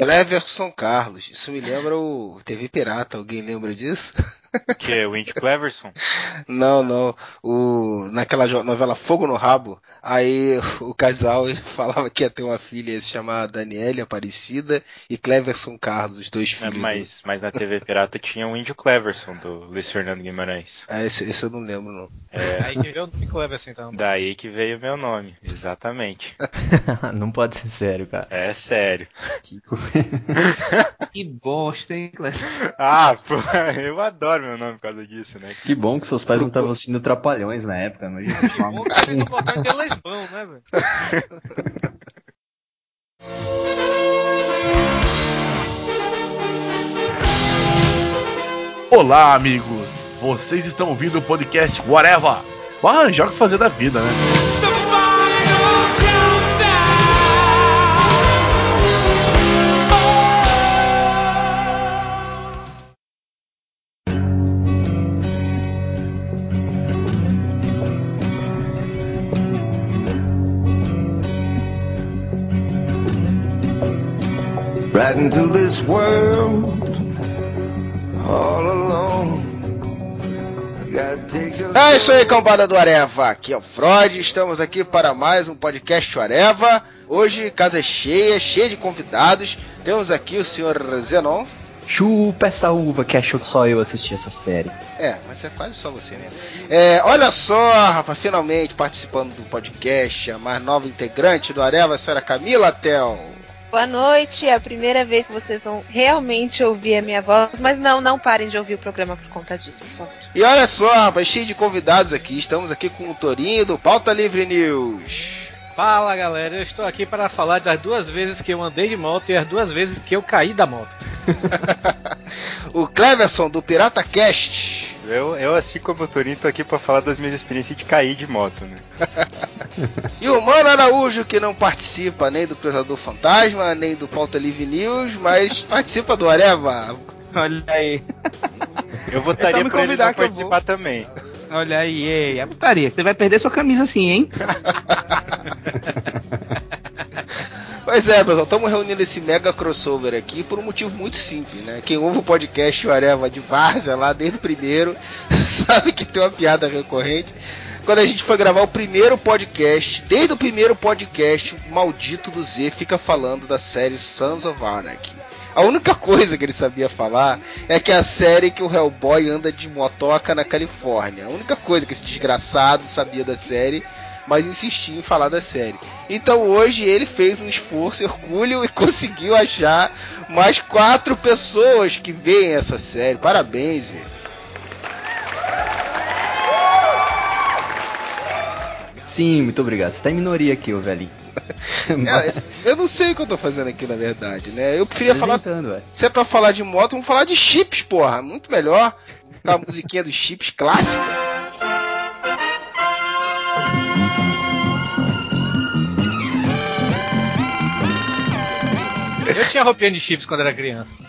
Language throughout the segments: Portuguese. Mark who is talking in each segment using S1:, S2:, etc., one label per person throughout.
S1: Cleverson Carlos. Isso me lembra o TV Pirata. Alguém lembra disso?
S2: Que é o Indy Cleverson?
S1: Não, não. O, naquela novela Fogo no Rabo, aí o casal falava que ia ter uma filha ia se chamar Daniela Aparecida e Cleverson Carlos, os dois
S2: É,
S1: filhos.
S2: mas, mas na TV Pirata tinha o Índio Cleverson, do Luiz Fernando Guimarães.
S1: do... Ah, esse, esse eu não lembro, não.
S2: É,
S3: Aí que veio o nome Cleverson, então.
S2: daí que veio o meu nome, exatamente.
S4: não pode ser sério, cara.
S2: É sério.
S4: Que
S5: Que bosta, hein, Cleverson?
S2: Ah, pô, eu adoro meu nome por causa disso, né?
S4: Que bom que seus pais não estavam assistindo Trapalhões na época, imagina se chamava
S3: Bom, que não botaram de lesbão, né, velho?
S6: Olá, amigos! Vocês estão ouvindo o podcast Whatever! Vai arranjar o que fazer da vida, né?
S7: Into this world all alone.
S1: É isso aí, cambada do Areva. Aqui é o Freud. Estamos aqui para mais um podcast Areva. Hoje, casa é cheia, cheia de convidados. Temos aqui o senhor Zenon.
S4: Chupa essa uva que achou que só eu assisti essa série.
S1: É, mas é quase só você mesmo. É, olha só, rapaz, finalmente participando do podcast, a mais nova integrante do Areva, a senhora Camila Tel.
S8: Boa noite, é a primeira vez que vocês vão realmente ouvir a minha voz, mas não, não parem de ouvir o programa por conta disso, por favor.
S1: E olha só, rapaz, cheio de convidados aqui. Estamos aqui com o Torinho do Pauta Livre News.
S3: Fala galera, eu estou aqui para falar das duas vezes que eu andei de moto e as duas vezes que eu caí da moto.
S1: o Cleverson do Pirata Cast.
S2: Eu, eu assim como o Torinho, tô aqui pra falar das minhas experiências de cair de moto, né?
S1: E o Mano Araújo, que não participa nem do Cruzador Fantasma, nem do Pauta Livre News, mas participa do Areva.
S5: Olha aí.
S2: Eu votaria
S5: só me
S2: pra ele não participar também.
S5: Olha aí, é putaria. Você vai perder sua camisa assim, hein?
S1: Pois é, pessoal, estamos reunindo esse mega crossover aqui por um motivo muito simples, né? Quem ouve o podcast o Areva de Várzea lá desde o primeiro sabe que tem uma piada recorrente. Quando a gente foi gravar o primeiro podcast, desde o primeiro podcast, o maldito do Z fica falando da série Sons of Anarchy. A única coisa que ele sabia falar é que é a série que o Hellboy anda de motoca na Califórnia. A única coisa que esse desgraçado sabia da série, mas insistia em falar da série. Então hoje ele fez um esforço hercúleo e conseguiu achar mais quatro pessoas que veem essa série. Parabéns, Zé.
S4: Sim, muito obrigado. Você tá em minoria aqui, ô velhinho.
S1: É, eu não sei o que eu tô fazendo aqui, na verdade, né? Eu preferia falar.
S4: Apresentando, ué.
S1: Se é pra falar de moto, vamos falar de chips, porra. Muito melhor. A musiquinha dos chips clássica.
S3: Tinha roupinha de chips quando era criança.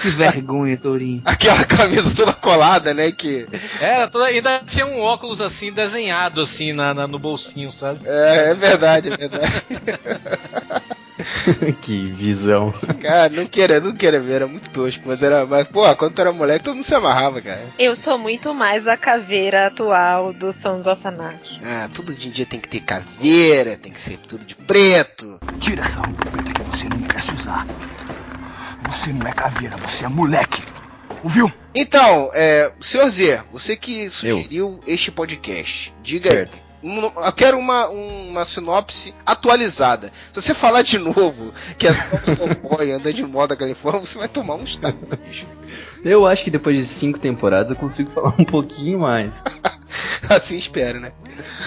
S5: Que vergonha, Tourinho.
S1: Aquela camisa toda colada, né? Que
S3: Era toda, ainda tinha um óculos assim desenhado assim na, na- no bolsinho, sabe?
S1: é, é verdade, é verdade.
S4: que visão.
S1: Cara, não queria, não queria ver, era muito tosco, mas era. Mas, pô, quando tu era moleque, todo mundo se amarrava, cara.
S8: Eu sou muito mais a caveira atual do Sons of Anarchy.
S1: Ah, tudo de em dia tem que ter caveira, tem que ser tudo de preto.
S7: Tira essa roupa que você não merece usar. Você não é caveira, você é moleque. Ouviu?
S1: Então, é, senhor Z, você que sugeriu este podcast, diga
S4: Certo.
S1: aí. Eu quero uma, uma sinopse atualizada. Se você falar de novo que a sinopse do boy anda de moda Califórnia, você vai tomar um estado, bicho.
S4: Eu acho que depois de cinco temporadas eu consigo falar um pouquinho mais.
S1: Assim espero, né?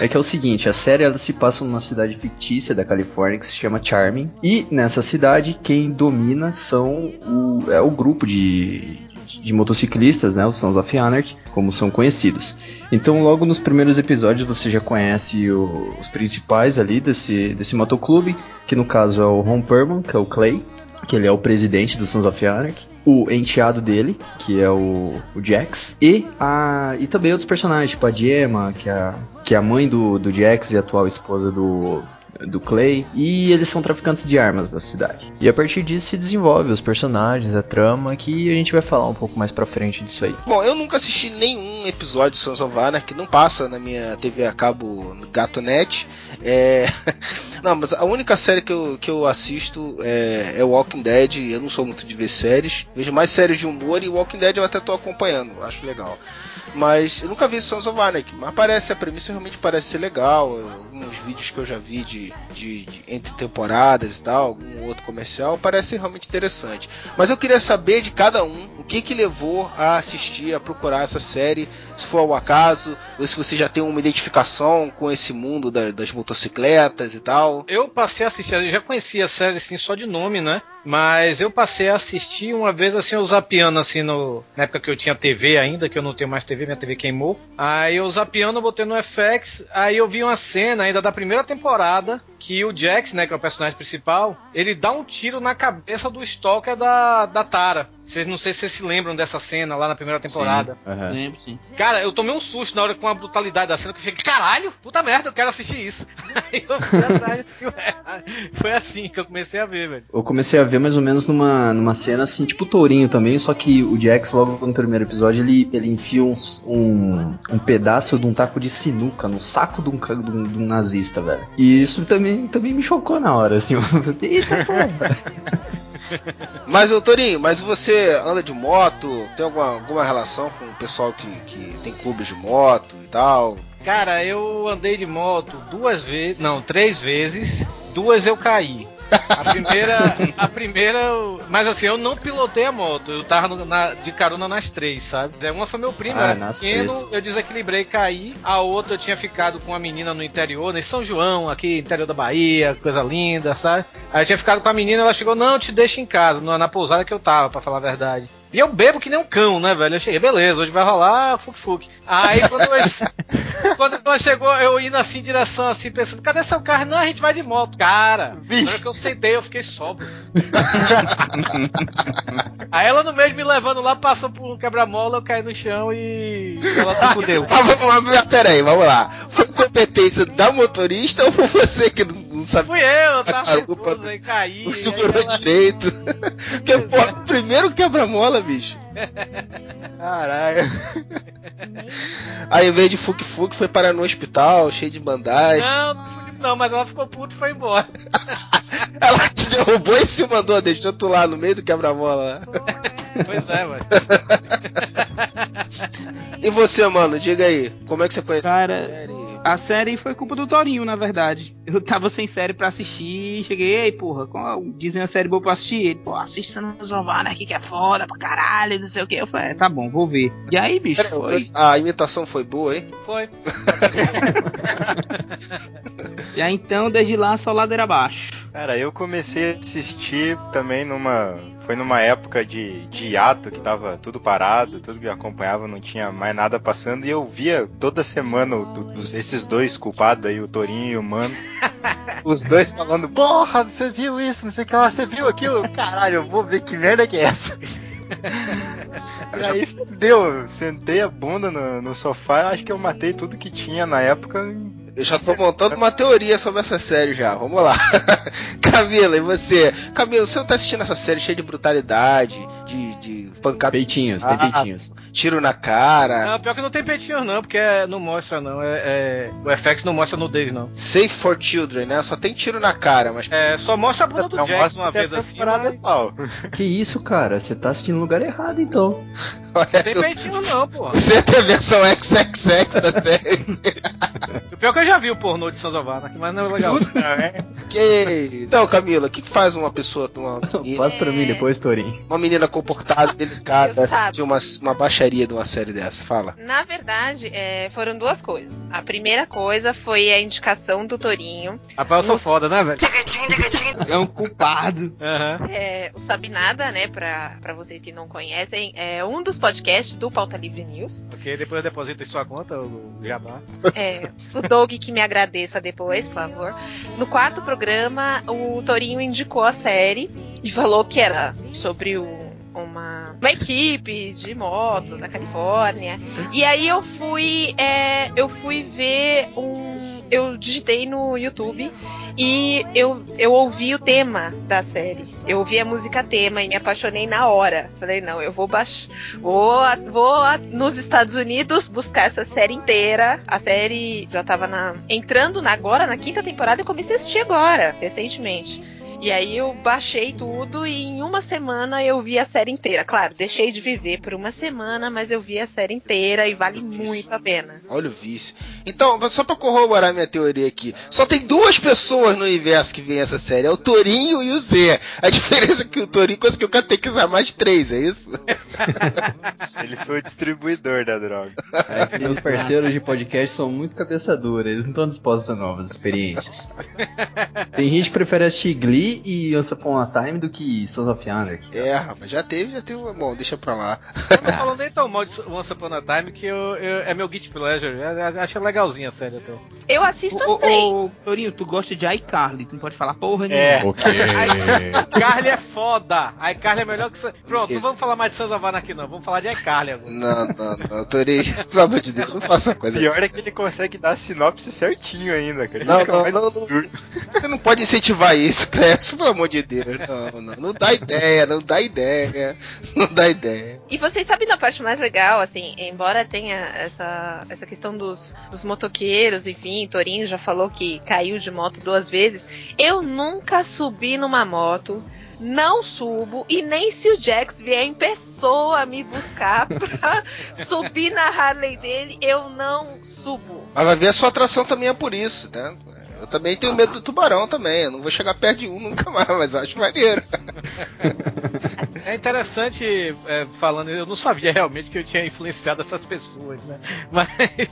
S4: É que é o seguinte, a série ela se passa numa cidade fictícia da Califórnia que se chama Charming. E nessa cidade quem domina são o, é o grupo de, de motociclistas, né? Os Sons of Anarchy, como são conhecidos. Então logo nos primeiros episódios você já conhece o- os principais ali desse, desse motoclube, que no caso é o Ron Perlman, que é o Clay, que ele é o presidente do Sons of Anarchy, o enteado dele, que é o, o Jax, e, a, e também outros personagens, tipo a Gemma, que é a, que é a mãe do, do Jax e a atual esposa do, do Clay, e eles são traficantes de armas da cidade. E a partir disso se desenvolve os personagens, a trama, que a gente vai falar um pouco mais pra frente disso aí.
S1: Bom, eu nunca assisti nenhum episódio de Sons of Anarchy, não passa na minha TV a cabo Gatonet. É... Não, mas a única série que eu, que eu assisto é, é Walking Dead. Eu não sou muito de ver séries. Vejo mais séries de humor e Walking Dead eu até tô acompanhando, acho legal. Mas eu nunca vi Sons of Anarchy, mas parece, a premissa realmente parece ser legal. Alguns vídeos que eu já vi de, de, de, entre temporadas e tal, algum outro comercial, parece realmente interessante. Mas eu queria saber de cada um o que que levou a assistir, a procurar essa série, se foi ao acaso, ou se você já tem uma identificação com esse mundo da, das motocicletas e tal.
S3: Eu passei a assistir, eu já conhecia a série assim só de nome, né? Mas eu passei a assistir uma vez assim, eu zapeando assim no. Na época que eu tinha TV ainda, que eu não tenho mais TV, minha TV queimou. Aí eu zapeando, eu botei no FX, aí eu vi uma cena ainda da primeira temporada que o Jax, né, que é o personagem principal, ele dá um tiro na cabeça do Stalker da, da Tara. Vocês não sei se vocês se lembram dessa cena lá na primeira temporada.
S4: Sim, uhum.
S5: Lembro, sim.
S3: Cara, eu tomei um susto na hora com a brutalidade da cena que eu fiquei, caralho, puta merda, eu quero assistir isso. Aí eu fui atrás Foi assim que eu comecei a ver, velho.
S4: Eu comecei a ver mais ou menos numa, numa cena assim, tipo tourinho também, só que o Jax, logo no primeiro episódio, ele, ele enfia um, um, um pedaço de um taco de sinuca no saco de um, de um, de um nazista, velho. E isso também, também me chocou na hora, assim. Eita porra!
S1: Mas, doutorinho, mas você anda de moto? Tem alguma, alguma relação com o pessoal que, que tem clubes de moto e tal?
S3: Cara, eu andei de moto duas vezes, não, três vezes. Duas eu caí. A primeira, a primeira, mas assim, eu não pilotei a moto, eu tava no, na, de carona nas três, sabe? Uma foi meu primo,
S4: Ah,
S3: era pequeno,
S4: três.
S3: eu desequilibrei e caí. A outra eu tinha ficado com uma menina no interior, em São João, aqui, interior da Bahia, coisa linda, sabe? Aí eu tinha ficado com a menina, ela chegou, não, te deixo em casa, na, na pousada que eu tava, pra falar a verdade. E eu bebo que nem um cão, né, velho? Eu cheguei, beleza, hoje vai rolar fuc fuc. Aí quando, eu- quando ela chegou, eu indo assim em direção assim, pensando, cadê seu carro? Não, a gente vai de moto. Cara, na hora que eu sentei, eu fiquei sóbrio. Aí ela no meio de me levando lá, passou por um quebra-mola, eu caí no chão e ela se fudeu.
S1: Ah, vamos lá, peraí, vamos lá. Foi competência da motorista ou foi você que não, não sabe?
S3: Fui eu, eu tava nervoso, aí caí. Aí
S1: segurou
S3: ela-
S1: direito. Porque, pô, primeiro quebra-mola, bicho. Caralho. Aí, em vez de fuque-fuque, foi parar no hospital, cheio de bandagem.
S3: Não, não mas ela ficou puta e foi embora.
S1: Ela te derrubou e se mandou, deixou tu lá no meio do quebra-mola.
S3: Pois é, mano.
S1: E você, mano, diga aí, como é que você conheceu
S5: Cara,
S1: a série?
S5: A série foi culpa do Torinho, na verdade. Eu tava sem série pra assistir, cheguei, ei, porra, qual, dizem uma série boa pra assistir. Ele, pô, assiste Sons of Anarchy que é foda pra caralho, não sei o que. Eu falei, é, tá bom, vou ver. E aí, bicho,
S1: Pera, eu
S5: foi.
S1: A imitação foi boa, hein?
S3: Foi.
S5: E aí então, desde lá, só ladeira abaixo.
S2: Cara, eu comecei a assistir também numa. Foi numa época de, de hiato que tava tudo parado, tudo que eu acompanhava não tinha mais nada passando, e eu via toda semana do- dos- esses dois culpados aí, o Torinho e o Mano. Os dois falando, porra, você viu isso, não sei o que lá, você viu aquilo? Caralho, eu vou ver que merda que é essa. E aí deu, eu sentei a bunda no, no sofá, acho que eu matei tudo que tinha na época.
S1: Eu já tô montando uma teoria sobre essa série já. Vamos lá. Camila, e você? Camila, você não tá assistindo essa série cheia de brutalidade, de, de pancada,
S4: Peitinhos, tem
S1: Ah.
S4: peitinhos.
S1: tiro na cara,
S3: Não, pior que não tem peitinho não, porque é- não mostra não. É, é- o FX não mostra nudez não.
S1: Safe for Children, né? Só tem tiro na cara, mas
S3: É, só mostra a bunda do
S2: Não
S3: Jax
S2: mostra
S3: uma
S2: que é
S3: vez assim. Mas...
S2: atual.
S4: Que isso, cara? Você tá assistindo no lugar errado, então.
S3: Não tem peitinho não, pô.
S1: você tem a versão XXX da série.
S3: O pior é que eu já vi o pornô de Anarchy, mas não é legal.
S1: Ok. Então, Camila, o que, que faz uma pessoa, uma
S4: Faz pra mim depois, Torinho.
S1: uma menina comportada, delicada, Assistir uma, uma baixaria de uma série dessa? Fala.
S8: Na verdade, é, foram duas coisas. A primeira coisa foi a indicação do Torinho.
S3: Rapaz, eu sou foda, né, velho?
S5: É um culpado.
S3: Aham.
S8: É, o Sabe Nada, né, pra, pra vocês que não conhecem, é um dos podcasts do Pauta Livre News.
S3: Ok, depois eu deposito em sua conta, o Jabá.
S8: É, o Doug que me agradeça depois, por favor. No quarto programa, o Torinho indicou a série e falou que era sobre o- uma, uma equipe de moto da Califórnia. E aí eu fui, é, eu fui ver um eu digitei no YouTube e eu, eu ouvi o tema da série. Eu ouvi a música tema e me apaixonei na hora. Falei, não, eu vou baixar. Vou, vou nos Estados Unidos buscar essa série inteira. A série já tava na, entrando na, agora na quinta temporada e comecei a assistir agora, recentemente. E aí eu baixei tudo e em uma semana eu vi a série inteira. Claro, deixei de viver por uma semana, mas eu vi a série inteira e vale muito a pena.
S1: Olha o vício. Então, só pra corroborar minha teoria aqui, só tem duas pessoas no universo que veem essa série, é o Torinho e o Zé. A diferença é que o Torinho conseguiu catequizar mais de três, é isso?
S2: Ele foi o distribuidor da droga.
S4: É que meus parceiros de podcast são muito cabeça dura, eles não estão dispostos a novas experiências. Tem gente que prefere assistir Glee e Once Upon a Time do que Sons of Anarchy.
S1: É, rapaz, já teve, já teve. Bom, deixa pra lá.
S3: Eu não falando nem tão mal de Once Upon a Time que eu, eu- é meu Guilty Pleasure. Eu, eu acho legalzinha a série até.
S8: Eu assisto
S5: Ô,
S8: as três.
S5: ô, Torinho, tu gosta de iCarly, tu não pode falar porra nenhuma.
S2: É.
S4: Ok.
S3: iCarly é foda. iCarly é melhor que. Pronto, não vamos falar mais de Sons of Anarchy não. Vamos falar de iCarly agora.
S1: Não, não, não, Torinho, pelo amor de Deus, não faça coisa.
S2: Pior é que ele consegue dar a sinopse certinho ainda, cara. Ele
S1: Não, não, não, não.
S2: absurdo.
S1: Você não pode incentivar isso, Clécio, pelo amor de Deus. Não, não, não dá ideia, não dá ideia, não dá ideia.
S8: E vocês sabem da parte mais legal, assim, embora tenha essa, essa questão dos, dos motoqueiros, enfim, Torinho já falou que caiu de moto duas vezes. Eu nunca subi numa moto, não subo, e nem se o Jax vier em pessoa me buscar pra subir na Harley dele, eu não subo.
S1: Mas vai ver a sua atração também é por isso, né? Eu também tenho medo do tubarão também. Eu não vou chegar perto de um nunca mais, mas acho maneiro.
S3: É interessante, é, falando, eu não sabia realmente que eu tinha influenciado essas pessoas, né? Mas.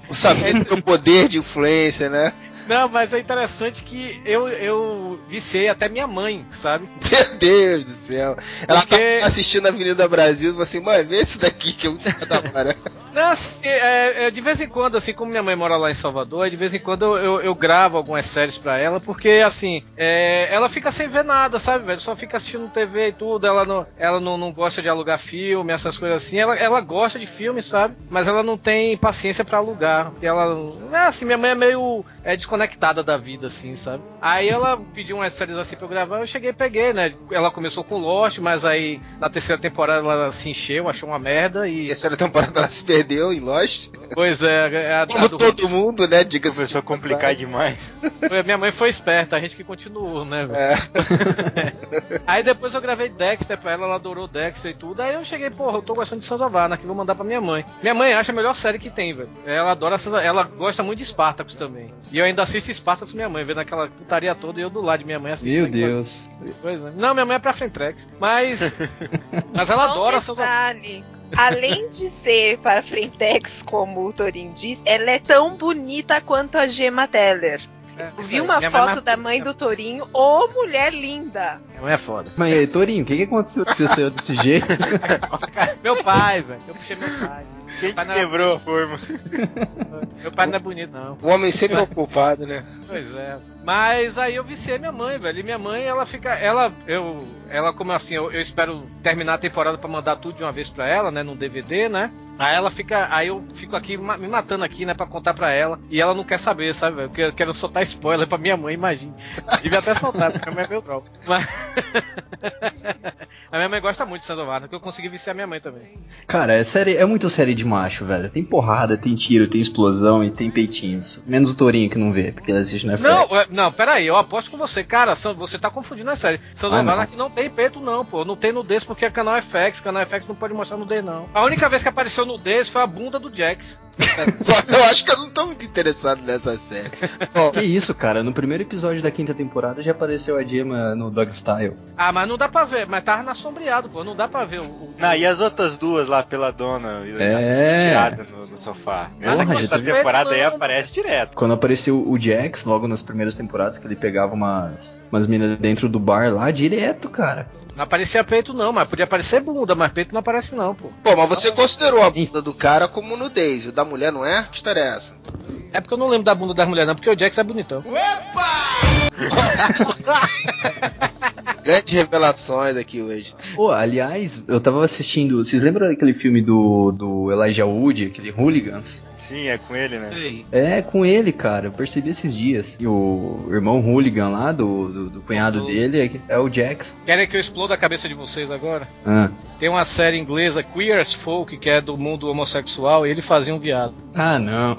S1: O saber do seu poder de influência, né?
S3: Não, mas é interessante que eu, eu viciei até minha mãe, sabe?
S1: Meu Deus do céu. Ela
S3: Porque-
S1: tá assistindo a Avenida Brasil e assim, mãe, vê esse daqui que é muito da hora.
S3: Não, assim, é, é, de vez em quando, assim, como minha mãe mora lá em Salvador, de vez em quando eu, eu, eu gravo algumas séries pra ela, porque, assim, é, ela fica sem ver nada, sabe, velho? Só fica assistindo TV e tudo, ela não, ela não, não gosta de alugar filme, essas coisas assim. Ela, ela gosta de filme, sabe? Mas ela não tem paciência pra alugar. Porque ela. É assim, minha mãe é meio é, desconectada da vida, assim, sabe? Aí ela pediu umas séries assim pra eu gravar, eu cheguei e peguei, né? Ela começou com Lost, mas aí na terceira temporada ela se encheu, achou uma merda
S1: E
S3: e.
S1: a terceira temporada ela se perdeu em Lost.
S3: Pois é, é a, a
S1: Como
S3: do-
S1: todo mundo, né? Diga-se.
S2: Começou a complicar demais.
S3: Foi- Minha mãe foi esperta, a gente que continuou, né?
S1: É.
S3: Aí depois eu gravei Dexter pra ela, ela adorou Dexter e tudo. Aí eu cheguei, porra, eu tô gostando de Sons of Anarchy, vou mandar pra minha mãe. Minha mãe acha a melhor série que tem, velho. Ela adora Sons ela gosta muito de Spartacus também. E eu ainda assisto Spartacus com minha mãe, vendo aquela putaria toda e eu do lado de minha mãe assistindo.
S4: Meu Deus.
S3: Pois é. Não, minha mãe é pra Frentex. Mas. mas ela
S8: Só um
S3: adora of
S8: detalhe. Além de ser para Frentex, como o Torin diz, ela é tão bonita quanto a Gemma Teller.
S3: Anarchy.
S8: Vi uma
S3: Minha mãe é
S8: foto
S3: mais-
S8: da mãe do Torinho, ô mulher linda!
S3: Minha mãe é foda.
S4: Mas e aí, Torinho, o que, que aconteceu que você saiu desse jeito?
S3: Meu pai, velho. Eu puxei meu pai.
S2: Quem
S3: Pai
S2: que
S3: não é-
S2: quebrou a forma?
S3: Meu pai não é bonito, não.
S1: O homem sempre é o culpado, né?
S3: Pois é. Mas aí eu viciei minha mãe, velho. E minha mãe, ela fica. Ela, eu. Ela, como assim, eu, eu espero terminar a temporada pra mandar tudo de uma vez pra ela, né? Num DVD, né? Aí ela fica. Aí eu fico aqui me matando aqui, né? Pra contar pra ela. E ela não quer saber, sabe, velho? Porque eu quero soltar spoiler pra minha mãe, imagina. Devia até soltar, porque a minha mãe é meu troll. Mas. a minha mãe gosta muito de Anarchy, que eu consegui viciar minha mãe também.
S4: Cara, é, série, é muito série de macho, velho. Tem porrada, tem tiro, tem explosão e tem peitinhos. Menos o Torinho que não vê, porque ele assiste na
S3: Não, é, não, peraí, eu aposto com você, cara, você tá confundindo a série. Sons
S4: Ah,
S3: of
S4: não.
S3: Anarchy não tem peito, não, pô. Não tem nudez porque é canal FX, canal FX não pode mostrar nudez, não. A única vez que apareceu nudez foi a bunda do Jax.
S1: Só eu acho que eu não tô muito interessado nessa série. Bom,
S4: Que isso, cara? No primeiro episódio da quinta temporada já apareceu a Gemma no Dog Style.
S3: Ah, mas não dá pra ver, mas tava na sombreado, pô. Não dá pra ver o. o-
S2: Não, e as outras duas lá pela dona
S4: É.
S2: estirada no, no sofá. Nessa
S4: Porra,
S2: quinta temporada aí aparece direto.
S4: Quando apareceu o Jax, logo nas primeiras temporadas, que ele pegava umas, umas minas dentro do bar lá, direto, cara.
S3: Não aparecia peito, não, mas podia aparecer bunda, mas peito não aparece, não, pô.
S1: pô, mas você considerou a bunda do cara como nudez, o da mulher não é? Que história é essa?
S3: É porque eu não lembro da bunda das mulheres, não, porque o Jax é bonitão.
S1: Grandes revelações aqui hoje.
S4: Pô, aliás, eu tava assistindo. Vocês lembram daquele filme do, do Elijah Wood, aquele Hooligans?
S2: Sim, é com ele, né?
S5: Sei.
S4: É, com ele, cara. Eu percebi esses dias. E o irmão Hooligan lá, do, do, do cunhado dele, é, é o Jax.
S3: Querem que eu exploda a cabeça de vocês agora?
S4: Ah.
S3: Tem uma série inglesa, Queer as Folk, que é do mundo homossexual, e ele fazia um viado.
S4: ah, não.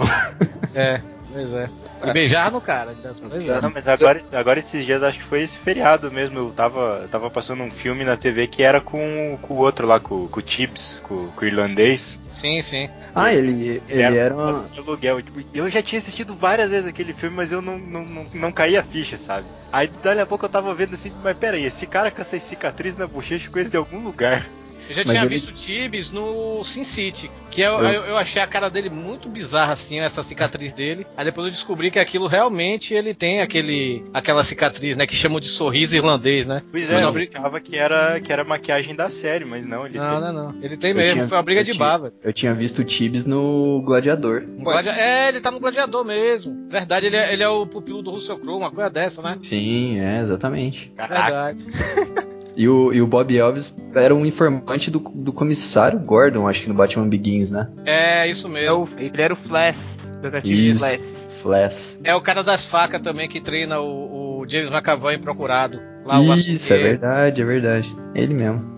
S3: É, pois é. E beijar no cara. ainda- Pois é.
S2: Não, mas agora, agora esses dias acho que foi esse feriado mesmo. Eu tava, eu tava passando um filme na TV que era com, com o outro lá, com, com o Chips, com, com o irlandês.
S3: Sim, sim.
S4: Ah, ele, ele era. uma-
S2: de aluguel. Tipo, eu já tinha assistido várias vezes aquele filme, mas eu não, não, não, não caía a ficha, sabe? Aí dali a pouco eu tava vendo assim, mas peraí, esse cara com essa cicatriz na bochecha coisa de algum lugar.
S3: Eu já
S4: Mas
S3: tinha
S4: ele-
S3: visto Tibes no Sin City, que eu,
S4: Eu-
S3: eu, achei a cara dele muito bizarra, assim, essa cicatriz dele. Aí depois eu descobri que aquilo realmente ele tem aquele, aquela cicatriz, né, que chamam de sorriso irlandês, né?
S2: Pois é, eu
S3: briga-
S2: brincava que era, que era maquiagem da série, mas não, ele
S3: Não,
S2: tem.
S3: não, não. Ele tem
S4: Eu
S3: mesmo,
S4: tinha-
S3: foi uma briga de baba.
S4: Eu tinha visto o Tibbs no Gladiador.
S3: Um gladia- É, ele tá no gladiador mesmo. Verdade, ele é, ele é o pupilo do Russell Crowe, uma coisa dessa, né?
S4: Sim, é, exatamente.
S2: Caraca,
S3: Verdade.
S4: E o, e o Bob Elvis era um informante do, do comissário Gordon, acho que no Batman Begins, né?
S3: É, isso
S5: É
S3: mesmo.
S5: o, ele era o Flash. Detetive
S4: Isso.
S5: Flash.
S4: Flash.
S3: É o cara das facas também que treina o, o James McAvoy procurado. Lá, o
S4: Isso, é verdade, é verdade. Ele mesmo.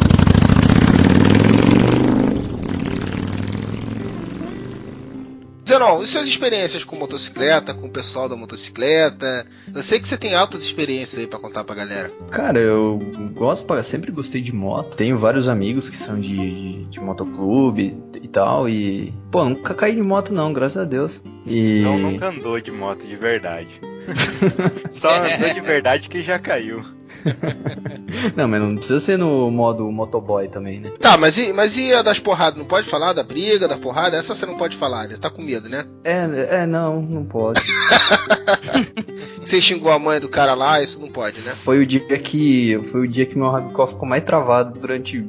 S1: Zenon, e suas experiências com motocicleta, com o pessoal da motocicleta? Eu sei que você tem altas experiências aí pra contar pra galera.
S4: Cara, eu gosto, pra- sempre gostei de moto. Tenho vários amigos que são de, de, de motoclube e tal. E, pô, nunca caí de moto não, graças a Deus. E.
S2: Não, nunca andou de moto de verdade. Só andou de verdade que já caiu.
S4: Não, mas não precisa ser no modo motoboy também, né?
S1: Tá, mas e, mas e a das porradas? Não pode falar da briga, da porrada? Essa você não pode falar, né? Tá com medo, né?
S4: É, é, não, não pode.
S1: Você xingou a mãe do cara lá, isso não pode, né?
S4: Foi o dia que. Foi o dia que meu rabicó ficou mais travado durante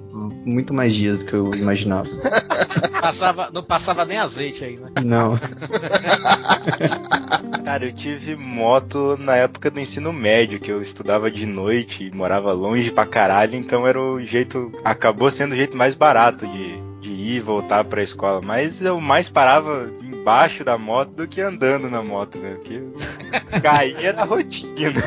S4: muito mais dias do que eu imaginava.
S3: Passava, não passava nem azeite aí, né?
S4: Não.
S2: Cara, eu tive moto na época do ensino médio, que eu estudava de noite e morava longe pra caralho, então era o jeito. Acabou sendo o jeito mais barato de, de ir e voltar pra escola. Mas eu mais parava embaixo da moto do que andando na moto, né? Porque cair era rotina.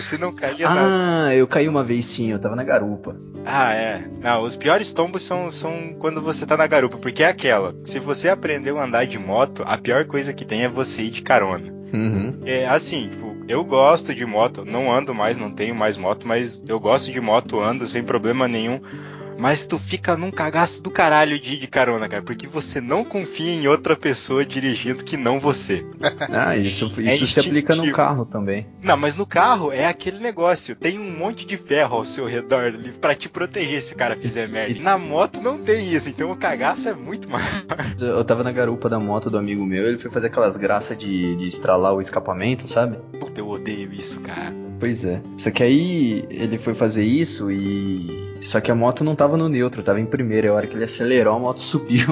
S2: Se não caía na.
S4: Ah, eu caí uma vez sim, eu tava na garupa.
S2: Ah, é. Não, os piores tombos são, são quando você tá na garupa, porque é aquela. Se você aprendeu a andar de moto, a pior coisa que tem é você ir de carona.
S4: Uhum.
S2: É assim, tipo, eu gosto de moto, não ando mais, não tenho mais moto, mas eu gosto de moto, ando sem problema nenhum. Mas tu fica num cagaço do caralho de ir de carona, cara, porque você não confia em outra pessoa dirigindo que não você.
S4: Ah, isso, isso
S2: É
S4: se aplica no carro também.
S2: Não, mas no carro é aquele negócio, tem um monte de ferro ao seu redor ali pra te proteger se o cara fizer merda. Na moto não tem isso, então o cagaço é muito mais.
S4: Eu tava na garupa da moto do amigo meu, ele foi fazer aquelas graças de, de estralar o escapamento, sabe?
S2: Puta, eu odeio isso, cara.
S4: Pois é. Só que aí ele foi fazer isso e. Só que a moto não tava no neutro, tava em primeira. A hora que ele acelerou, a moto subiu.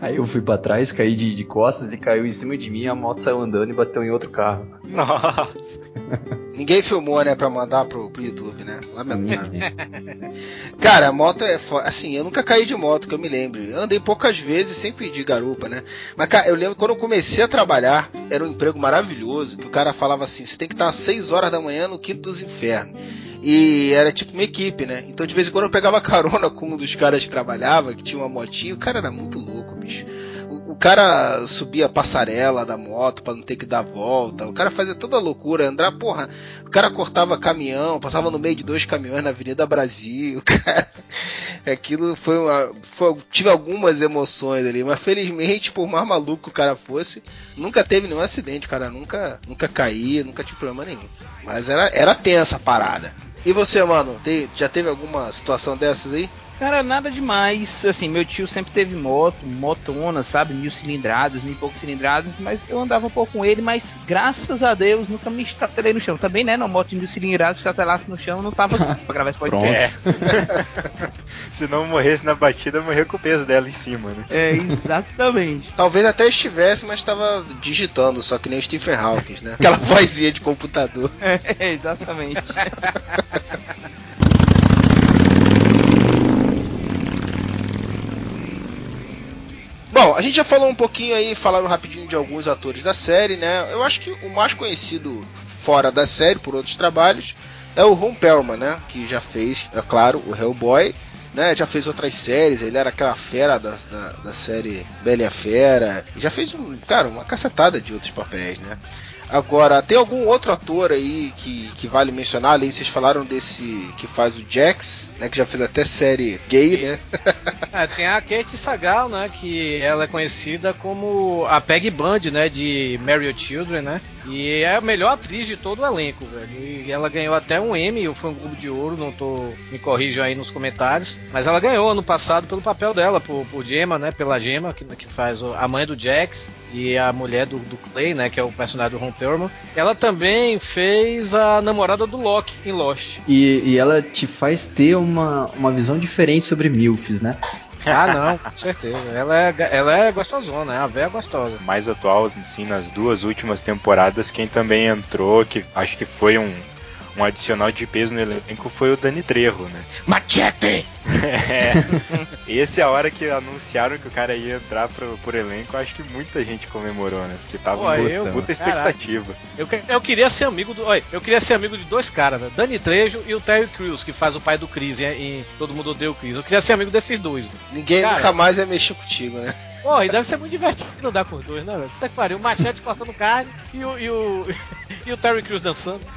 S4: aí eu fui pra trás, caí de, de costas, ele caiu em cima de mim, a moto saiu andando e bateu em outro carro.
S2: Nossa.
S1: Ninguém filmou, né, pra mandar pro, pro YouTube, né? Lamentável. Cara, a moto é fo... assim, eu nunca caí de moto, que eu me lembro. Eu andei poucas vezes, sempre de garupa, né? Mas, cara, eu lembro quando eu comecei a trabalhar, era um emprego maravilhoso, que o cara falava assim, você tem que estar às 6 horas da manhã no quinto dos infernos. E era tipo uma equipe, né? Então de vez em quando eu pegava carona com um dos caras que trabalhava, que tinha uma motinha, o cara era muito louco, bicho. Cara subia a passarela da moto pra não ter que dar volta. O cara fazia toda a loucura, andar, porra. O cara cortava caminhão, passava no meio de dois caminhões na Avenida Brasil. Cara, aquilo foi uma. Foi, tive algumas emoções ali, mas felizmente, por mais maluco que o cara fosse, nunca teve nenhum acidente. Cara nunca, nunca caía, nunca tive problema nenhum. Mas era, era tensa a parada. E você, mano, tem- já teve alguma situação dessas aí?
S5: Cara, nada demais. Assim, meu tio sempre teve moto, motona, sabe? Mil cilindradas, mil e poucos cilindradas, mas eu andava um pouco com ele, mas graças a Deus nunca me estatelei no chão. Também, né? Uma moto de mil cilindradas, se estatelasse no chão, eu não tava pra gravar esse podcast.
S2: É. Se não morresse na batida, morrer com o peso dela em cima, né?
S5: É, exatamente.
S1: Talvez até estivesse, mas estava digitando, só que nem o Stephen Hawking, né? Aquela vozinha de computador.
S5: É, exatamente.
S1: Bom, a gente já falou um pouquinho aí, falaram rapidinho de alguns atores da série, né? Eu acho que o mais conhecido fora da série, por outros trabalhos, é o Ron Perlman, né? Que já fez, é claro, o Hellboy, né? Já fez outras séries, ele era aquela fera da, da, da série Bela e a Fera, já fez, um, cara, uma cacetada de outros papéis, né? Agora, tem algum outro ator aí que, que vale mencionar? Além, vocês falaram desse que faz o Jax, né? Que já fez até série gay, né?
S3: É, tem a Kate Sagal, né? Que ela é conhecida como a Peggy Bundy, né? De Married Children, né? E é a melhor atriz de todo o elenco, velho. E ela ganhou até um Emmy, o Fã Globo de Ouro, não tô. Me corrijam aí nos comentários. Mas ela ganhou ano passado pelo papel dela, por, por Gemma, né? Pela Gemma, que, que faz a mãe do Jax e a mulher do, do Clay, né? Que é o personagem do Ron Perlman. Ela também fez a namorada do Loki em Lost.
S4: E, e ela te faz ter uma, uma visão diferente sobre MILFs, né?
S3: Ah, não, com certeza. Ela é, ela é gostosona, é a véia gostosa.
S2: Mais atual, assim, nas duas últimas temporadas, quem também entrou, que acho que foi um, um adicional de peso no elenco, foi o Dani Trejo, né?
S3: Machete!
S2: É. Esse é a hora que anunciaram que o cara ia entrar pro, por elenco, acho que muita gente comemorou, né? Porque tava
S3: Pô,
S2: muita,
S3: eu-
S2: muita expectativa.
S3: Eu, eu queria ser amigo do. Olha, eu queria ser amigo de dois caras, né? Dani Trejo e o Terry Crews, que faz o pai do Chris em, em Todo Mundo Odeia o Chris. Eu queria ser amigo desses dois.
S1: Ninguém
S3: Cara.
S1: nunca mais ia mexer contigo, né?
S3: Pô, e deve ser muito divertido andar com os dois, né? Puta que pariu, o machete cortando carne e o, e o, e o Terry Crews dançando.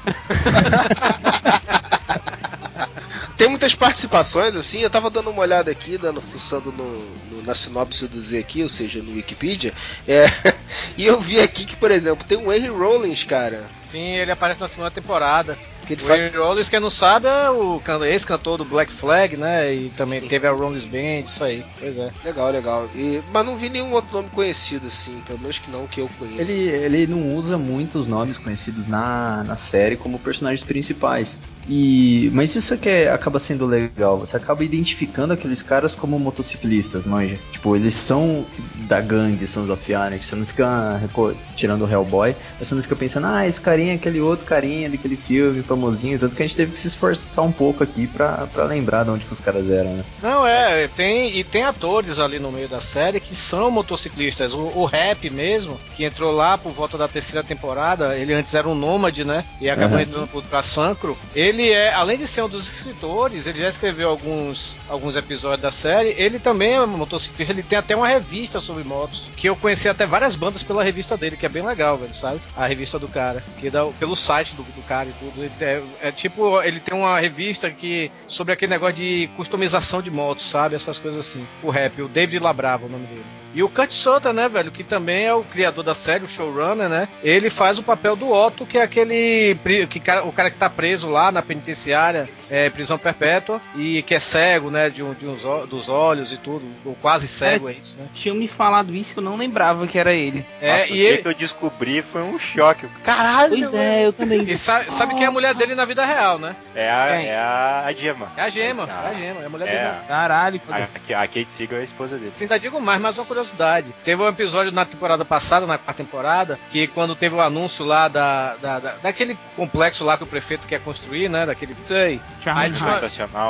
S1: Tem muitas participações, assim, eu tava dando uma olhada aqui, dando, fuçando no, no- na sinopse do Z aqui, ou seja, no Wikipedia, é, e eu vi aqui que, por exemplo, tem o Henry Rollins, cara,
S3: Sim, ele aparece na segunda temporada.
S1: que ele
S3: O
S1: faz...
S3: Henry Rollins, quem não sabe, é o can- ex-cantor do Black Flag, né? E também
S1: Sim.
S3: teve a Rollins Band, isso aí. Pois é.
S1: Legal, legal. E, mas não vi nenhum outro nome conhecido, assim, pelo menos que não que eu conheço.
S4: Ele, ele não usa muitos nomes conhecidos na, na série como personagens principais. E, mas isso é que é- acaba sendo legal. Você acaba identificando aqueles caras como motociclistas, manja. Tipo, eles são da gangue Sons of Anarchy. Você não fica tirando o Hellboy. Você não fica pensando, ah, esse carinha aquele outro carinha daquele filme famosinho. Tanto que a gente teve que se esforçar um pouco aqui pra, pra lembrar de onde que os caras eram, né?
S3: Não, é, tem, e tem atores ali no meio da série que são motociclistas. O, o Rap mesmo, que entrou lá por volta da terceira temporada, ele antes era um nômade, né? E acabou
S4: Uhum.
S3: entrando pro, pra Sancro. Ele é, além de ser um dos escritores, ele já escreveu alguns, alguns episódios da série. Ele também é motociclista, ele tem até uma revista sobre motos, que eu conheci até várias bandas pela revista dele, que é bem legal, velho, sabe? A revista do cara, que dá pelo site do, do cara e tudo. Ele é, é tipo, ele tem uma revista que sobre aquele negócio de customização de motos, sabe? Essas coisas assim. O rap, o David Labrava, o nome dele. E o Kurt Sutter, né, velho, que também é o criador da série, o showrunner, né? Ele faz o papel do Otto, que é aquele que cara- o cara que tá preso lá na penitenciária, é, prisão perpétua e que é cego, né, de, um- de uns dos olhos e tudo, ou quase cego é isso, né?
S5: Tinham me falado isso, eu não lembrava que era ele.
S3: É,
S2: Nossa,
S3: e
S2: o dia
S3: ele
S2: que eu descobri foi um choque. Caralho,
S5: Pois
S2: mano.
S5: é, eu também.
S3: e sabe, sabe quem é a mulher dele na vida real, né?
S2: É a, é a, a Gemma.
S3: É a Gema, é
S2: Ah,
S3: a Gema, é a mulher
S2: É,
S3: dele.
S5: Caralho,
S2: a, a Kate Siegel é a esposa dele.
S3: Sim, ainda digo mais, mais uma curiosidade. Teve um episódio na temporada passada, na quarta temporada, que quando teve o anúncio lá da, da, da- daquele complexo lá que o prefeito quer construir, né? Daquele.
S5: sei. Heights.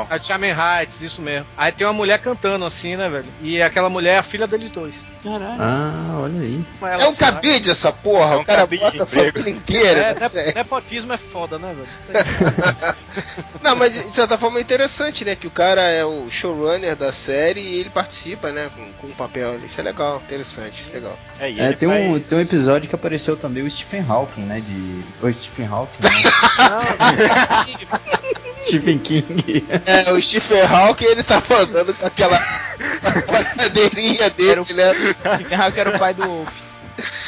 S3: A Charming Heights, isso mesmo. Aí tem uma mulher cantando assim, né, velho? E aquela mulher é a filha deles dois.
S5: Caralho.
S4: Ah, olha aí.
S3: Ela,
S1: É um
S3: sabe?
S1: cabide essa porra,
S2: É um
S1: o cara
S2: cabide de
S1: bota a
S2: emprego.
S1: família inteira
S3: É,
S1: série.
S3: nepotismo é foda, né, velho?
S1: Não, mas de certa forma é interessante, né? Que o cara é o showrunner da série e ele participa, né? Com, com um papel. Isso é legal, interessante, legal.
S2: É, e
S4: É,
S2: ele
S4: tem, um,
S2: faz-
S4: tem um episódio que apareceu também o Stephen Hawking, né? De. O Stephen Hawking, né? Stephen King.
S1: É, o Stephen Hawking ele tava andando com aquela cadeirinha dele, né?
S5: Stephen Hawking era o pai do Wolf.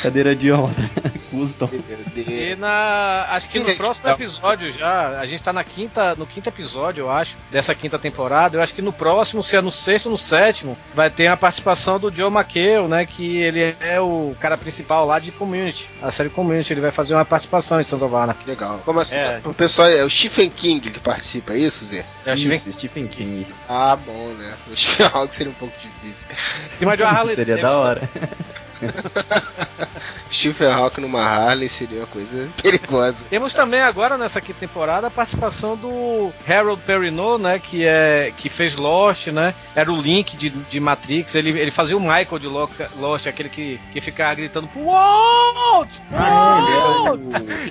S4: Cadeira de roda. Custom.
S3: E na. Acho que no próximo episódio já. A gente tá na quinta. No quinto episódio, eu acho, dessa quinta temporada. Eu acho que no próximo, se é no sexto ou no sétimo, vai ter a participação do Joe McHale, né? Que ele é o cara principal lá de Community. A série Community. Ele vai fazer uma participação em Anarchy.
S1: Legal. Como assim?
S3: É.
S1: o pessoal é o Stephen King que participa, é isso, Zé?
S3: É o
S4: Isso,
S3: Steven
S4: Stephen King.
S1: Ah, bom, né? O Stephen Hawking seria um pouco difícil.
S3: em cima de uma Harley
S4: Seria da hora.
S1: Stephen Hawking numa Harley seria uma coisa perigosa.
S3: Temos também agora nessa quinta temporada a participação do Harold Perrineau, né, que é que fez Lost, né? Era o Link de, de Matrix. Ele, ele fazia o Michael de Lo- Lost, aquele que, que ficava gritando pro Walt! Walt!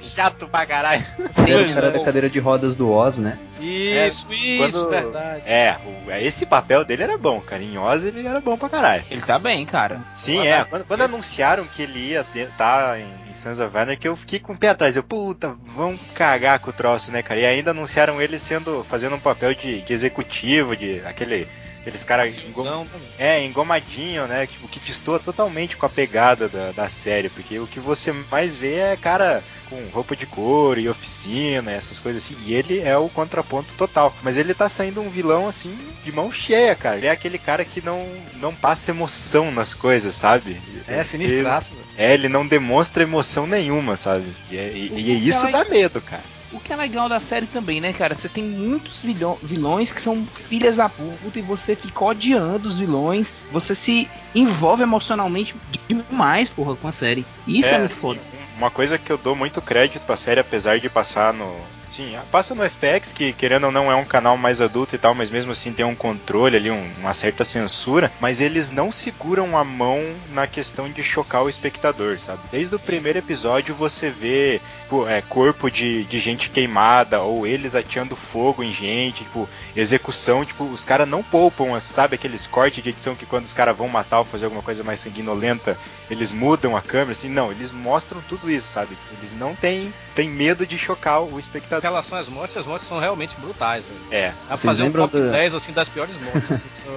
S2: Chato pra caralho.
S4: Ele era o
S3: Sim,
S4: cara
S3: né?
S4: da cadeira de rodas do Oz, né?
S3: Isso, isso,
S2: Quando-
S3: verdade.
S2: É, o- esse papel dele era bom, cara. Em Oz ele era bom pra caralho.
S5: Ele tá bem, cara.
S2: Sim, é. Quando, quando anunciaram que ele ia estar em, em Sons of Anarchy, eu fiquei com o pé atrás. Eu, puta, vão cagar com o troço, né, cara? E ainda anunciaram ele sendo, fazendo um papel de, de executivo, de aquele... Aqueles caras engom, é, engomadinho, né? Tipo, que destoa totalmente com a pegada da, da série. Porque o que você mais vê é cara com roupa de couro e oficina, essas coisas assim. E ele é o contraponto total. Mas ele tá saindo um vilão, assim, de mão cheia, cara. Ele é aquele cara que não, não passa emoção nas coisas, sabe?
S3: É sinistraço. velho.
S2: É, ele não demonstra emoção nenhuma, sabe? E, é- e- e isso dá medo, cara.
S5: O que é legal da série também, né, cara? Você tem muitos vilões que são filhas da puta e você fica odiando os vilões. Você se envolve emocionalmente demais, porra, com a série. Isso é, muito
S2: sim,
S5: foda.
S2: Uma coisa que eu dou muito crédito pra série, apesar de passar no. Sim, passa no FX, que querendo ou não é um canal mais adulto e tal, mas mesmo assim tem um controle ali, um- uma certa censura. Mas eles não seguram a mão na questão de chocar o espectador, sabe? Desde o primeiro episódio você vê tipo, é, corpo de, de gente queimada, ou eles ateando fogo em gente, tipo, execução, tipo, os caras não poupam, sabe aqueles cortes de edição que quando os caras vão matar ou fazer alguma coisa mais sanguinolenta, eles mudam a câmera, assim, não, eles mostram tudo isso, sabe? Eles não têm, têm medo de chocar o espectador.
S3: Relação às mortes, as mortes são realmente brutais, velho.
S2: É.
S3: Dá pra
S4: Vocês
S3: fazer um top
S4: da-
S3: 10 assim, das piores mortes. Assim, que são-